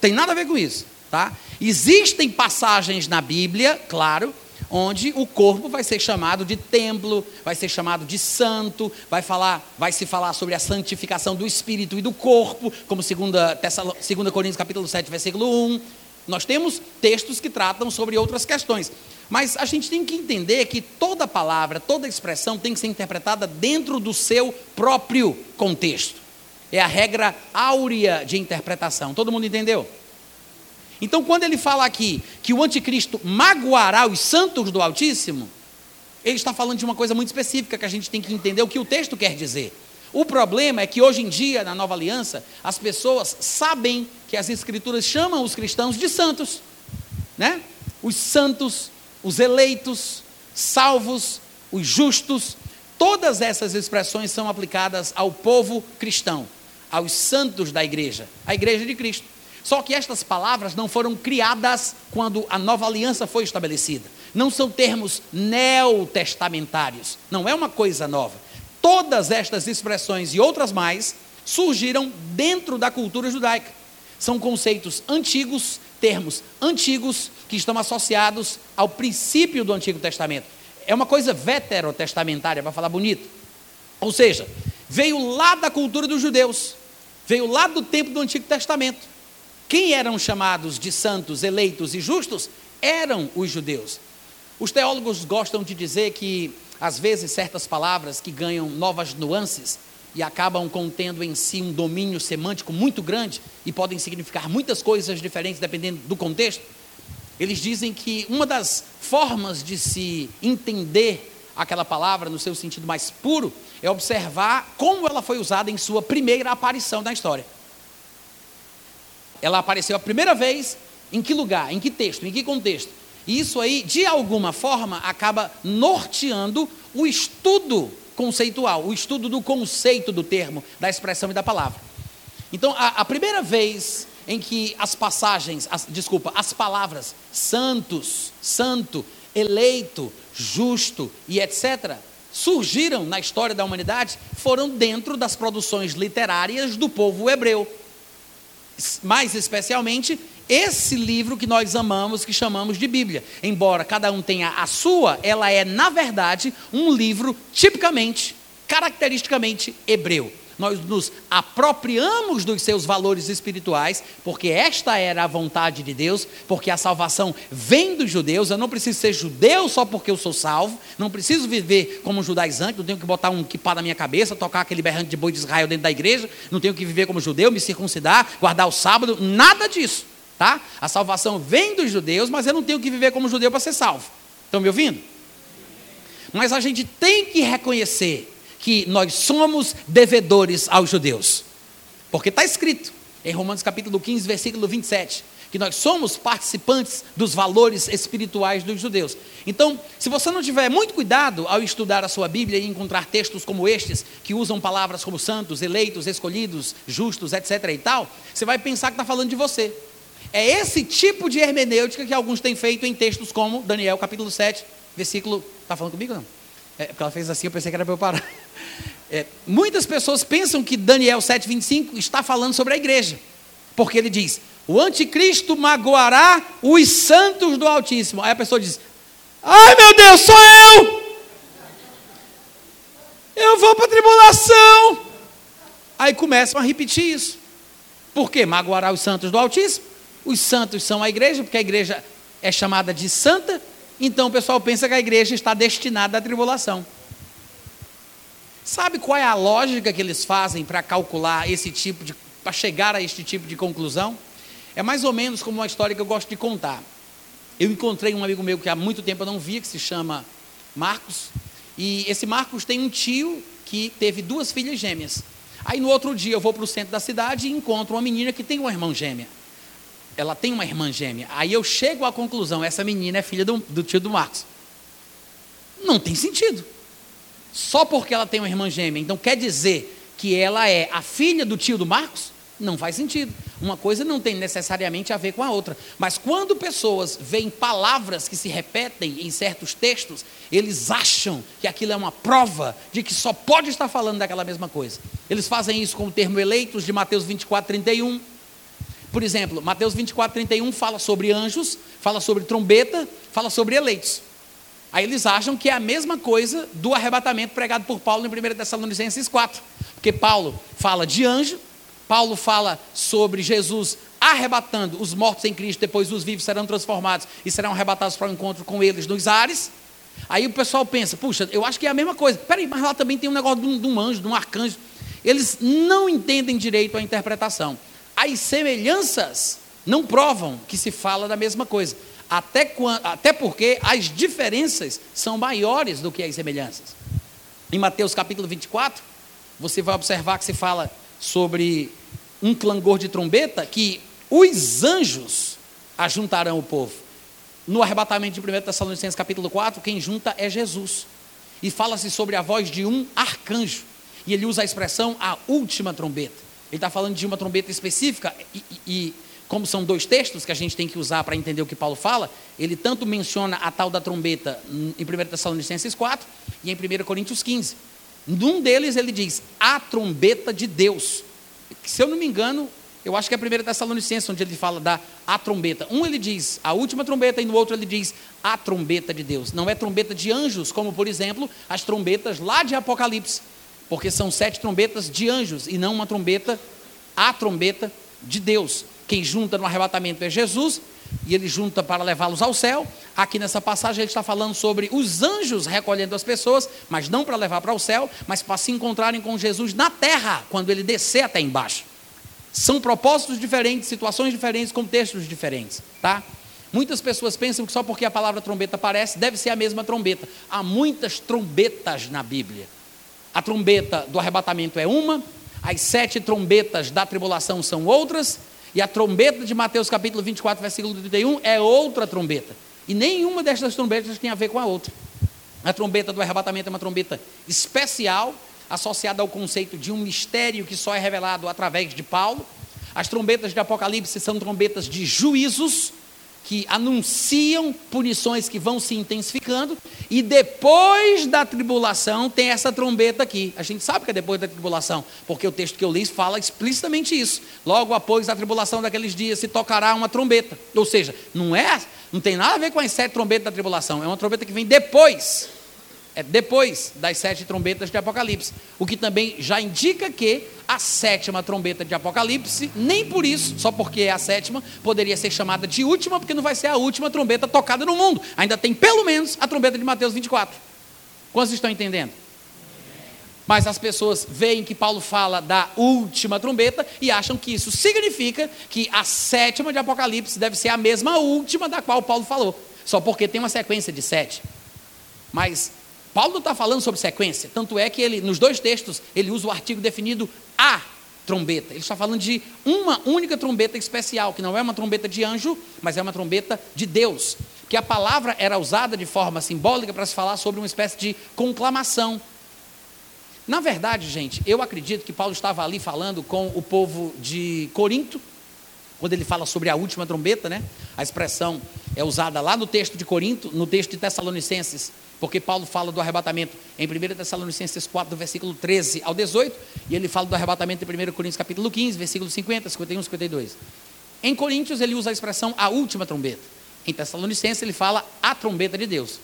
Tem nada a ver com isso, tá? Existem passagens na Bíblia, claro, onde o corpo vai ser chamado de templo, vai ser chamado de santo, vai falar, vai se falar sobre a santificação do espírito e do corpo, como 2 Coríntios capítulo 7, versículo 1. Nós temos textos que tratam sobre outras questões. Mas a gente tem que entender que toda palavra, toda expressão tem que ser interpretada dentro do seu próprio contexto. É a regra áurea de interpretação. Todo mundo entendeu? Então, quando ele fala aqui que o anticristo magoará os santos do Altíssimo, ele está falando de uma coisa muito específica que a gente tem que entender o que o texto quer dizer. O problema é que hoje em dia, na nova aliança, as pessoas sabem que as escrituras chamam os cristãos de santos, né? Os santos, os eleitos, salvos, os justos, todas essas expressões são aplicadas ao povo cristão, aos santos da igreja, a igreja de Cristo. Só que estas palavras não foram criadas quando a nova aliança foi estabelecida. Não são termos neotestamentários. Não é uma coisa nova. Todas estas expressões e outras mais surgiram dentro da cultura judaica. São conceitos antigos, termos antigos que estão associados ao princípio do Antigo Testamento. É uma coisa veterotestamentária, para falar bonito. Ou seja, veio lá da cultura dos judeus, veio lá do tempo do Antigo Testamento. Quem eram chamados de santos, eleitos e justos eram os judeus. Os teólogos gostam de dizer que, às vezes, certas palavras que ganham novas nuances e acabam contendo em si um domínio semântico muito grande e podem significar muitas coisas diferentes dependendo do contexto. Eles dizem que uma das formas de se entender aquela palavra no seu sentido mais puro é observar como ela foi usada em sua primeira aparição na história. Ela apareceu a primeira vez em que lugar, em que texto, em que contexto? E isso aí, de alguma forma, acaba norteando o estudo conceitual, o estudo do conceito do termo, da expressão e da palavra. Então, a, a primeira vez em que as passagens, as, desculpa, as palavras santos, santo, eleito, justo e etc., surgiram na história da humanidade, foram dentro das produções literárias do povo hebreu. Mais especialmente esse livro que nós amamos, que chamamos de Bíblia. Embora cada um tenha a sua, ela é, na verdade, um livro tipicamente, caracteristicamente hebreu. Nós nos apropriamos dos seus valores espirituais, porque esta era a vontade de Deus, porque a salvação vem dos judeus. Eu não preciso ser judeu só porque eu sou salvo, não preciso viver como um judaizante, não tenho que botar um kipá na minha cabeça, tocar aquele berrante de boi de Israel dentro da igreja, não tenho que viver como judeu, me circuncidar, guardar o sábado, nada disso. Tá? A salvação vem dos judeus, mas eu não tenho que viver como judeu para ser salvo. Estão me ouvindo? Mas a gente tem que reconhecer que nós somos devedores aos judeus. Porque está escrito em Romanos capítulo 15, versículo 27, que nós somos participantes dos valores espirituais dos judeus. Então, se você não tiver muito cuidado ao estudar a sua Bíblia e encontrar textos como estes, que usam palavras como santos, eleitos, escolhidos, justos, etc. e tal, você vai pensar que está falando de você. É esse tipo de hermenêutica que alguns têm feito em textos como Daniel, capítulo 7, versículo. Está falando comigo não? É, porque ela fez assim, eu pensei que era para eu parar. É, muitas pessoas pensam que Daniel 7,25 está falando sobre a igreja. Porque ele diz: o anticristo magoará os santos do Altíssimo. Aí a pessoa diz: Ai meu Deus, sou eu! Eu vou para a tribulação. Aí começam a repetir isso. Por quê? Magoará os santos do Altíssimo? Os santos são a igreja, porque a igreja é chamada de santa, então o pessoal pensa que a igreja está destinada à tribulação. Sabe qual é a lógica que eles fazem para calcular esse tipo de. para chegar a este tipo de conclusão? É mais ou menos como uma história que eu gosto de contar. Eu encontrei um amigo meu que há muito tempo eu não via, que se chama Marcos, e esse Marcos tem um tio que teve duas filhas gêmeas. Aí no outro dia eu vou para o centro da cidade e encontro uma menina que tem uma irmã gêmea ela tem uma irmã gêmea. Aí eu chego à conclusão: essa menina é filha do, do tio do Marcos. Não tem sentido. Só porque ela tem uma irmã gêmea, então quer dizer que ela é a filha do tio do Marcos? Não faz sentido. Uma coisa não tem necessariamente a ver com a outra. Mas quando pessoas veem palavras que se repetem em certos textos, eles acham que aquilo é uma prova de que só pode estar falando daquela mesma coisa. Eles fazem isso com o termo eleitos de Mateus 24, 31 por exemplo, Mateus 24, 31 fala sobre anjos, fala sobre trombeta, fala sobre eleitos. Aí eles acham que é a mesma coisa do arrebatamento pregado por Paulo em 1 Tessalonicenses 4. Porque Paulo fala de anjo, Paulo fala sobre Jesus arrebatando os mortos em Cristo, depois os vivos serão transformados e serão arrebatados para o encontro com eles nos ares. Aí o pessoal pensa, puxa, eu acho que é a mesma coisa. Peraí, mas lá também tem um negócio de um, de um anjo, de um arcanjo. Eles não entendem direito a interpretação as semelhanças não provam que se fala da mesma coisa. Até, até porque as diferenças são maiores do que as semelhanças. Em Mateus capítulo 24, você vai observar que se fala sobre um clangor de trombeta que os anjos ajuntarão o povo. No arrebatamento de 1 Tessalonicenses capítulo 4, quem junta é Jesus. E fala-se sobre a voz de um arcanjo. E ele usa a expressão a última trombeta. Ele está falando de uma trombeta específica e, e, como são dois textos que a gente tem que usar para entender o que Paulo fala, ele tanto menciona a tal da trombeta em 1 Tessalonicenses 4 e em 1 Coríntios 15. Num deles ele diz, a trombeta de Deus. Se eu não me engano, eu acho que é a 1 Tessalonicenses, onde ele fala da a trombeta. Um ele diz a última trombeta, e no outro ele diz a trombeta de Deus. Não é trombeta de anjos, como por exemplo as trombetas lá de Apocalipse. Porque são sete trombetas de anjos e não uma trombeta, a trombeta de Deus. Quem junta no arrebatamento é Jesus, e ele junta para levá-los ao céu. Aqui nessa passagem ele está falando sobre os anjos recolhendo as pessoas, mas não para levar para o céu, mas para se encontrarem com Jesus na terra, quando ele descer até embaixo. São propósitos diferentes, situações diferentes, contextos diferentes, tá? Muitas pessoas pensam que só porque a palavra trombeta aparece, deve ser a mesma trombeta. Há muitas trombetas na Bíblia. A trombeta do arrebatamento é uma, as sete trombetas da tribulação são outras, e a trombeta de Mateus capítulo 24, versículo 31 é outra trombeta. E nenhuma destas trombetas tem a ver com a outra. A trombeta do arrebatamento é uma trombeta especial, associada ao conceito de um mistério que só é revelado através de Paulo. As trombetas de Apocalipse são trombetas de juízos, que anunciam punições que vão se intensificando, e depois da tribulação tem essa trombeta aqui. A gente sabe que é depois da tribulação, porque o texto que eu li fala explicitamente isso. Logo após a tribulação daqueles dias se tocará uma trombeta. Ou seja, não é, não tem nada a ver com as sete trombetas da tribulação, é uma trombeta que vem depois é depois das sete trombetas de Apocalipse. O que também já indica que a sétima trombeta de Apocalipse, nem por isso, só porque é a sétima, poderia ser chamada de última, porque não vai ser a última trombeta tocada no mundo. Ainda tem pelo menos a trombeta de Mateus 24. Quantos estão entendendo? Mas as pessoas veem que Paulo fala da última trombeta e acham que isso significa que a sétima de Apocalipse deve ser a mesma última da qual Paulo falou, só porque tem uma sequência de sete. Mas Paulo está falando sobre sequência, tanto é que ele, nos dois textos, ele usa o artigo definido a trombeta. Ele está falando de uma única trombeta especial, que não é uma trombeta de anjo, mas é uma trombeta de Deus. Que a palavra era usada de forma simbólica para se falar sobre uma espécie de conclamação. Na verdade, gente, eu acredito que Paulo estava ali falando com o povo de Corinto, quando ele fala sobre a última trombeta, né? A expressão é usada lá no texto de Corinto, no texto de Tessalonicenses, porque Paulo fala do arrebatamento em 1 Tessalonicenses 4, do versículo 13 ao 18, e ele fala do arrebatamento em 1 Coríntios capítulo 15, versículo 50, 51, 52. Em Coríntios ele usa a expressão a última trombeta. Em Tessalonicenses ele fala a trombeta de Deus.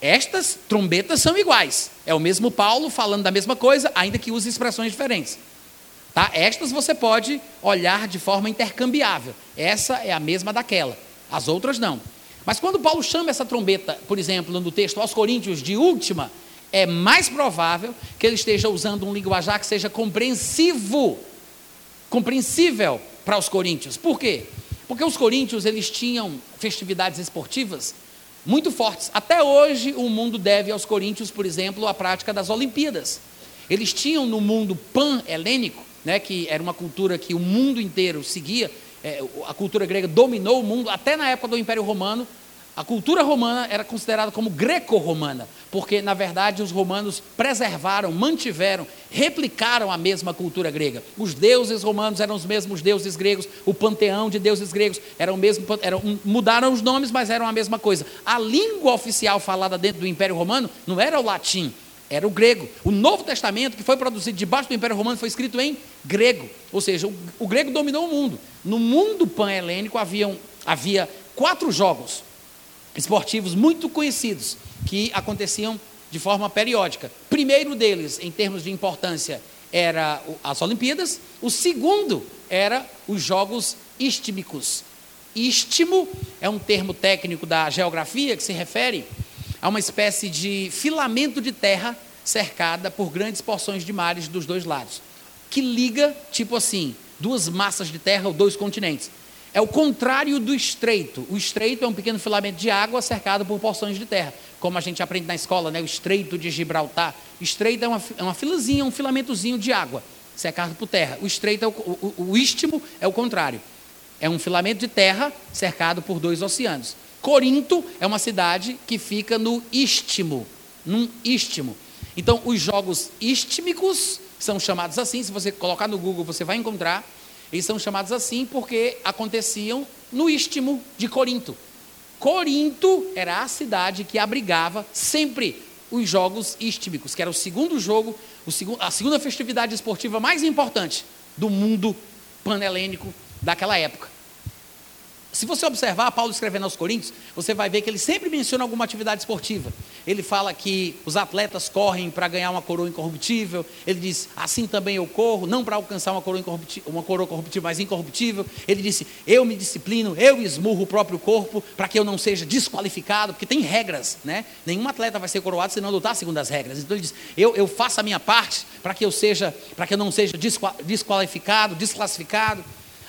Estas trombetas são iguais. É o mesmo Paulo falando da mesma coisa, ainda que use expressões diferentes. Tá? Estas você pode olhar de forma intercambiável. Essa é a mesma daquela. As outras não. Mas quando Paulo chama essa trombeta, por exemplo, no texto aos Coríntios de última, é mais provável que ele esteja usando um linguajar que seja compreensivo, compreensível para os coríntios. Por quê? Porque os coríntios eles tinham festividades esportivas muito fortes. Até hoje o mundo deve aos coríntios, por exemplo, a prática das Olimpíadas. Eles tinham no mundo pan-helênico, né, que era uma cultura que o mundo inteiro seguia, é, a cultura grega dominou o mundo até na época do Império Romano. A cultura romana era considerada como greco-romana, porque na verdade os romanos preservaram, mantiveram, replicaram a mesma cultura grega. Os deuses romanos eram os mesmos deuses gregos, o panteão de deuses gregos era o mesmo, era, mudaram os nomes, mas eram a mesma coisa. A língua oficial falada dentro do Império Romano não era o latim, era o grego. O Novo Testamento, que foi produzido debaixo do Império Romano, foi escrito em grego. Ou seja, o, o grego dominou o mundo. No mundo pan-helênico havia quatro jogos esportivos muito conhecidos que aconteciam de forma periódica. Primeiro deles, em termos de importância, era as Olimpíadas. O segundo era os Jogos Istmicos. Istmo é um termo técnico da geografia que se refere a uma espécie de filamento de terra cercada por grandes porções de mares dos dois lados, que liga, tipo assim, duas massas de terra ou dois continentes. É o contrário do estreito. O estreito é um pequeno filamento de água cercado por porções de terra, como a gente aprende na escola, né? o estreito de Gibraltar. Estreito é uma, é uma filazinha, um filamentozinho de água cercado por terra. O estreito, é o, o, o istmo é o contrário. É um filamento de terra cercado por dois oceanos. Corinto é uma cidade que fica no istmo, num istmo. Então, os jogos istmicos são chamados assim, se você colocar no Google, você vai encontrar. Eles são chamados assim porque aconteciam no istmo de Corinto. Corinto era a cidade que abrigava sempre os jogos istmicos, que era o segundo jogo, o segundo, a segunda festividade esportiva mais importante do mundo panelênico daquela época. Se você observar Paulo escrevendo aos Coríntios, você vai ver que ele sempre menciona alguma atividade esportiva. Ele fala que os atletas correm para ganhar uma coroa incorruptível. Ele diz, assim também eu corro, não para alcançar uma coroa, uma coroa corruptível, mas incorruptível. Ele disse, eu me disciplino, eu esmurro o próprio corpo para que eu não seja desqualificado, porque tem regras, né? Nenhum atleta vai ser coroado se não lutar segundo as regras. Então ele diz, eu, eu faço a minha parte para que eu seja, para que eu não seja desqualificado, desclassificado.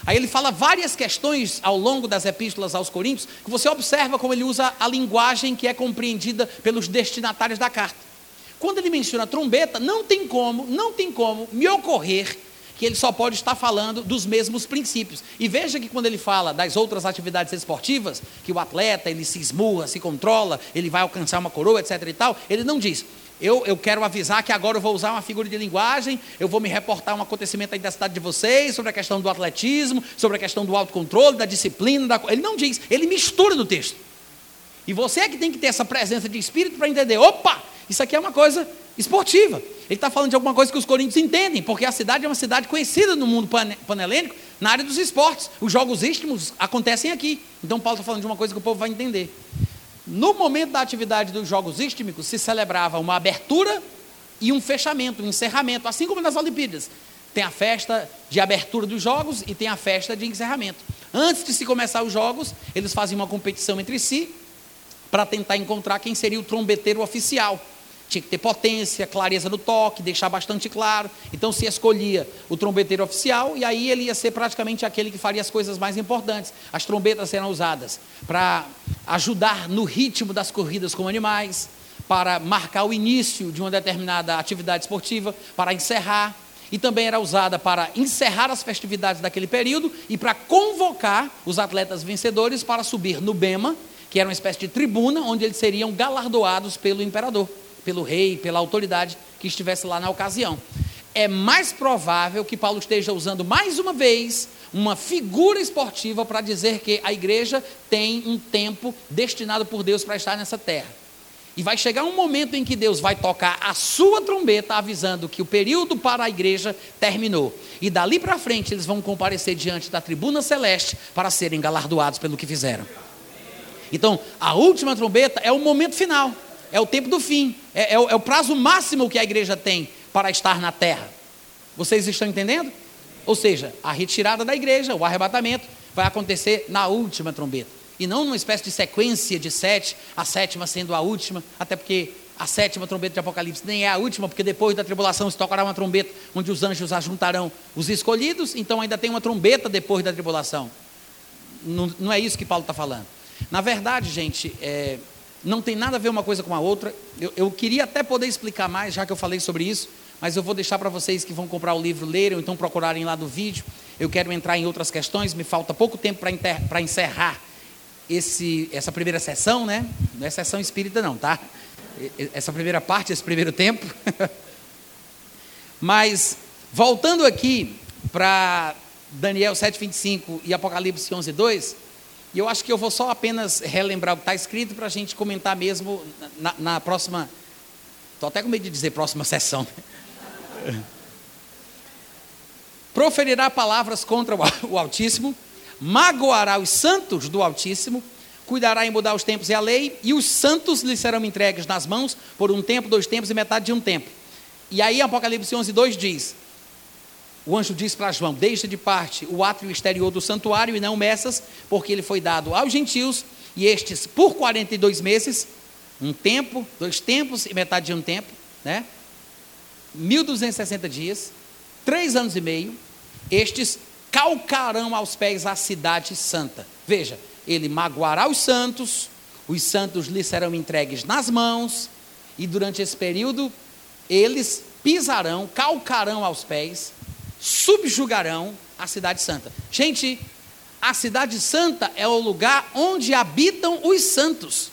Aí ele fala várias questões ao longo das epístolas aos Coríntios, que você observa como ele usa a linguagem que é compreendida pelos destinatários da carta. Quando ele menciona trombeta, não tem como, não tem como me ocorrer que ele só pode estar falando dos mesmos princípios. E veja que quando ele fala das outras atividades esportivas, que o atleta ele se esmurra, se controla, ele vai alcançar uma coroa, etc e tal, ele não diz, eu, eu quero avisar que agora eu vou usar uma figura de linguagem, eu vou me reportar um acontecimento aí da cidade de vocês, sobre a questão do atletismo, sobre a questão do autocontrole, da disciplina. Da... Ele não diz, ele mistura no texto. E você é que tem que ter essa presença de espírito para entender: opa, isso aqui é uma coisa esportiva. Ele está falando de alguma coisa que os coríntios entendem, porque a cidade é uma cidade conhecida no mundo panelênico na área dos esportes. Os jogos istmos acontecem aqui. Então Paulo está falando de uma coisa que o povo vai entender. No momento da atividade dos Jogos Istmicos, se celebrava uma abertura e um fechamento, um encerramento, assim como nas Olimpíadas. Tem a festa de abertura dos Jogos e tem a festa de encerramento. Antes de se começar os Jogos, eles faziam uma competição entre si para tentar encontrar quem seria o trombeteiro oficial. Tinha que ter potência, clareza no toque, deixar bastante claro. Então se escolhia o trombeteiro oficial e aí ele ia ser praticamente aquele que faria as coisas mais importantes. As trombetas serão usadas para ajudar no ritmo das corridas com animais, para marcar o início de uma determinada atividade esportiva, para encerrar. E também era usada para encerrar as festividades daquele período e para convocar os atletas vencedores para subir no Bema, que era uma espécie de tribuna onde eles seriam galardoados pelo imperador pelo rei, pela autoridade que estivesse lá na ocasião. É mais provável que Paulo esteja usando mais uma vez uma figura esportiva para dizer que a igreja tem um tempo destinado por Deus para estar nessa terra. E vai chegar um momento em que Deus vai tocar a sua trombeta avisando que o período para a igreja terminou. E dali para frente eles vão comparecer diante da tribuna celeste para serem galardoados pelo que fizeram. Então, a última trombeta é o momento final é o tempo do fim, é, é, o, é o prazo máximo que a igreja tem para estar na terra. Vocês estão entendendo? Ou seja, a retirada da igreja, o arrebatamento, vai acontecer na última trombeta. E não numa espécie de sequência de sete, a sétima sendo a última, até porque a sétima trombeta de Apocalipse nem é a última, porque depois da tribulação se tocará uma trombeta onde os anjos ajuntarão os escolhidos, então ainda tem uma trombeta depois da tribulação. Não, não é isso que Paulo está falando. Na verdade, gente, é, não tem nada a ver uma coisa com a outra. Eu, eu, queria até poder explicar mais, já que eu falei sobre isso, mas eu vou deixar para vocês que vão comprar o livro lerem, ou então procurarem lá do vídeo. Eu quero entrar em outras questões, me falta pouco tempo para encerrar esse, essa primeira sessão, né? Não é sessão espírita, não, tá? Essa primeira parte, esse primeiro tempo. mas, voltando aqui para Daniel 7,25 e Apocalipse 11,2 e eu acho que eu vou só apenas relembrar o que está escrito para a gente comentar mesmo na, na próxima. Estou até com medo de dizer próxima sessão. Proferirá palavras contra o Altíssimo, magoará os santos do Altíssimo, cuidará em mudar os tempos e a lei, e os santos lhe serão entregues nas mãos por um tempo, dois tempos e metade de um tempo. E aí Apocalipse 11, 2 diz: o anjo diz para João: Deixa de parte o átrio exterior do santuário e não meças, porque ele foi dado aos gentios, e estes por 42 meses, um tempo, dois tempos e metade de um tempo, né? 1260 dias, três anos e meio, estes calcarão aos pés a cidade santa. Veja, ele magoará os santos, os santos lhe serão entregues nas mãos, e durante esse período eles pisarão, calcarão aos pés subjugarão a cidade santa. Gente, a cidade santa é o lugar onde habitam os santos.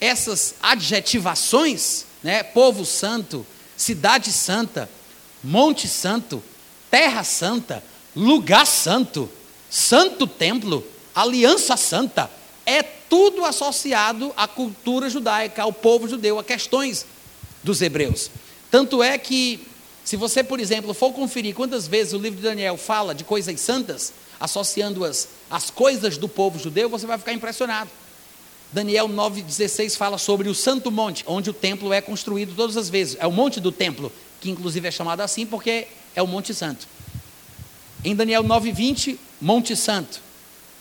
Essas adjetivações, né, povo santo, cidade santa, monte santo, terra santa, lugar santo, santo templo, aliança santa, é tudo associado à cultura judaica, ao povo judeu, a questões dos hebreus. Tanto é que, se você, por exemplo, for conferir quantas vezes o livro de Daniel fala de coisas santas, associando-as às coisas do povo judeu, você vai ficar impressionado. Daniel 9,16 fala sobre o Santo Monte, onde o templo é construído todas as vezes. É o Monte do Templo, que inclusive é chamado assim porque é o Monte Santo. Em Daniel 9,20, Monte Santo.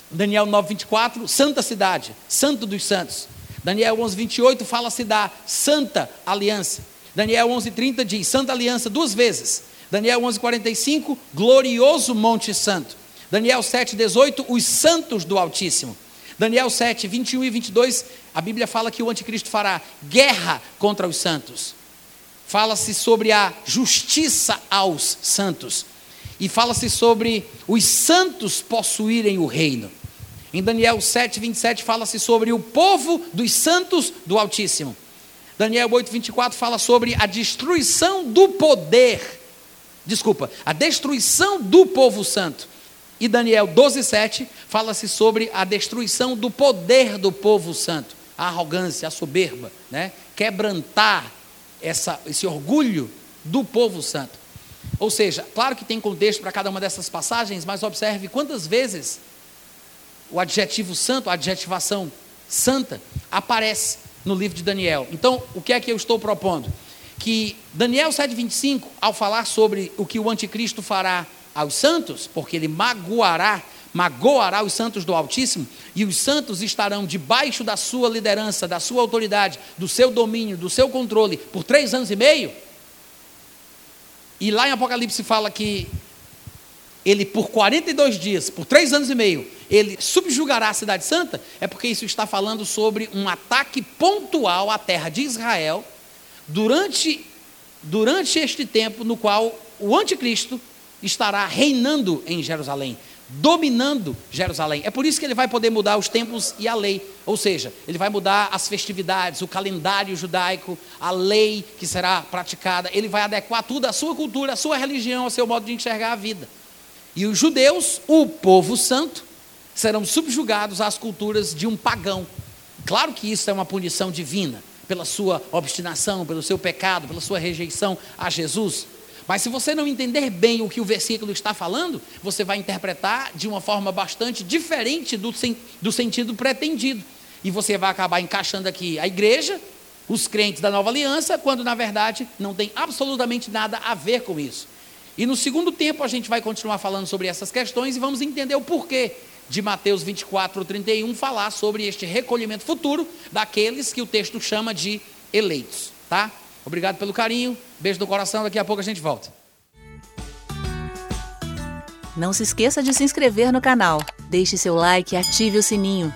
Daniel 9,24, Santa Cidade, Santo dos Santos. Daniel 11,28 fala-se da Santa Aliança. Daniel 11,30 diz Santa Aliança duas vezes. Daniel 11,45, glorioso Monte Santo. Daniel 7,18, os santos do Altíssimo. Daniel 7, 21 e 22, a Bíblia fala que o anticristo fará guerra contra os santos. Fala-se sobre a justiça aos santos. E fala-se sobre os santos possuírem o reino. Em Daniel 7, 27, fala-se sobre o povo dos santos do Altíssimo. Daniel 8, 24 fala sobre a destruição do poder. Desculpa, a destruição do povo santo. E Daniel 12, 7 fala-se sobre a destruição do poder do povo santo, a arrogância, a soberba, né? quebrantar essa, esse orgulho do povo santo. Ou seja, claro que tem contexto para cada uma dessas passagens, mas observe quantas vezes o adjetivo santo, a adjetivação santa, aparece no livro de Daniel. Então, o que é que eu estou propondo? Que Daniel 7,25, ao falar sobre o que o anticristo fará aos santos, porque ele magoará, magoará os santos do Altíssimo, e os santos estarão debaixo da sua liderança, da sua autoridade, do seu domínio, do seu controle, por três anos e meio. E lá em Apocalipse fala que ele, por 42 dias, por três anos e meio, ele subjugará a cidade santa, é porque isso está falando sobre um ataque pontual à terra de Israel durante, durante este tempo no qual o anticristo estará reinando em Jerusalém, dominando Jerusalém. É por isso que ele vai poder mudar os tempos e a lei. Ou seja, ele vai mudar as festividades, o calendário judaico, a lei que será praticada. Ele vai adequar tudo à sua cultura, à sua religião, ao seu modo de enxergar a vida. E os judeus, o povo santo, serão subjugados às culturas de um pagão. Claro que isso é uma punição divina, pela sua obstinação, pelo seu pecado, pela sua rejeição a Jesus. Mas se você não entender bem o que o versículo está falando, você vai interpretar de uma forma bastante diferente do, do sentido pretendido. E você vai acabar encaixando aqui a igreja, os crentes da nova aliança, quando na verdade não tem absolutamente nada a ver com isso. E no segundo tempo a gente vai continuar falando sobre essas questões e vamos entender o porquê de Mateus 24, 31 falar sobre este recolhimento futuro daqueles que o texto chama de eleitos, tá? Obrigado pelo carinho, beijo no coração, daqui a pouco a gente volta. Não se esqueça de se inscrever no canal, deixe seu like e ative o sininho.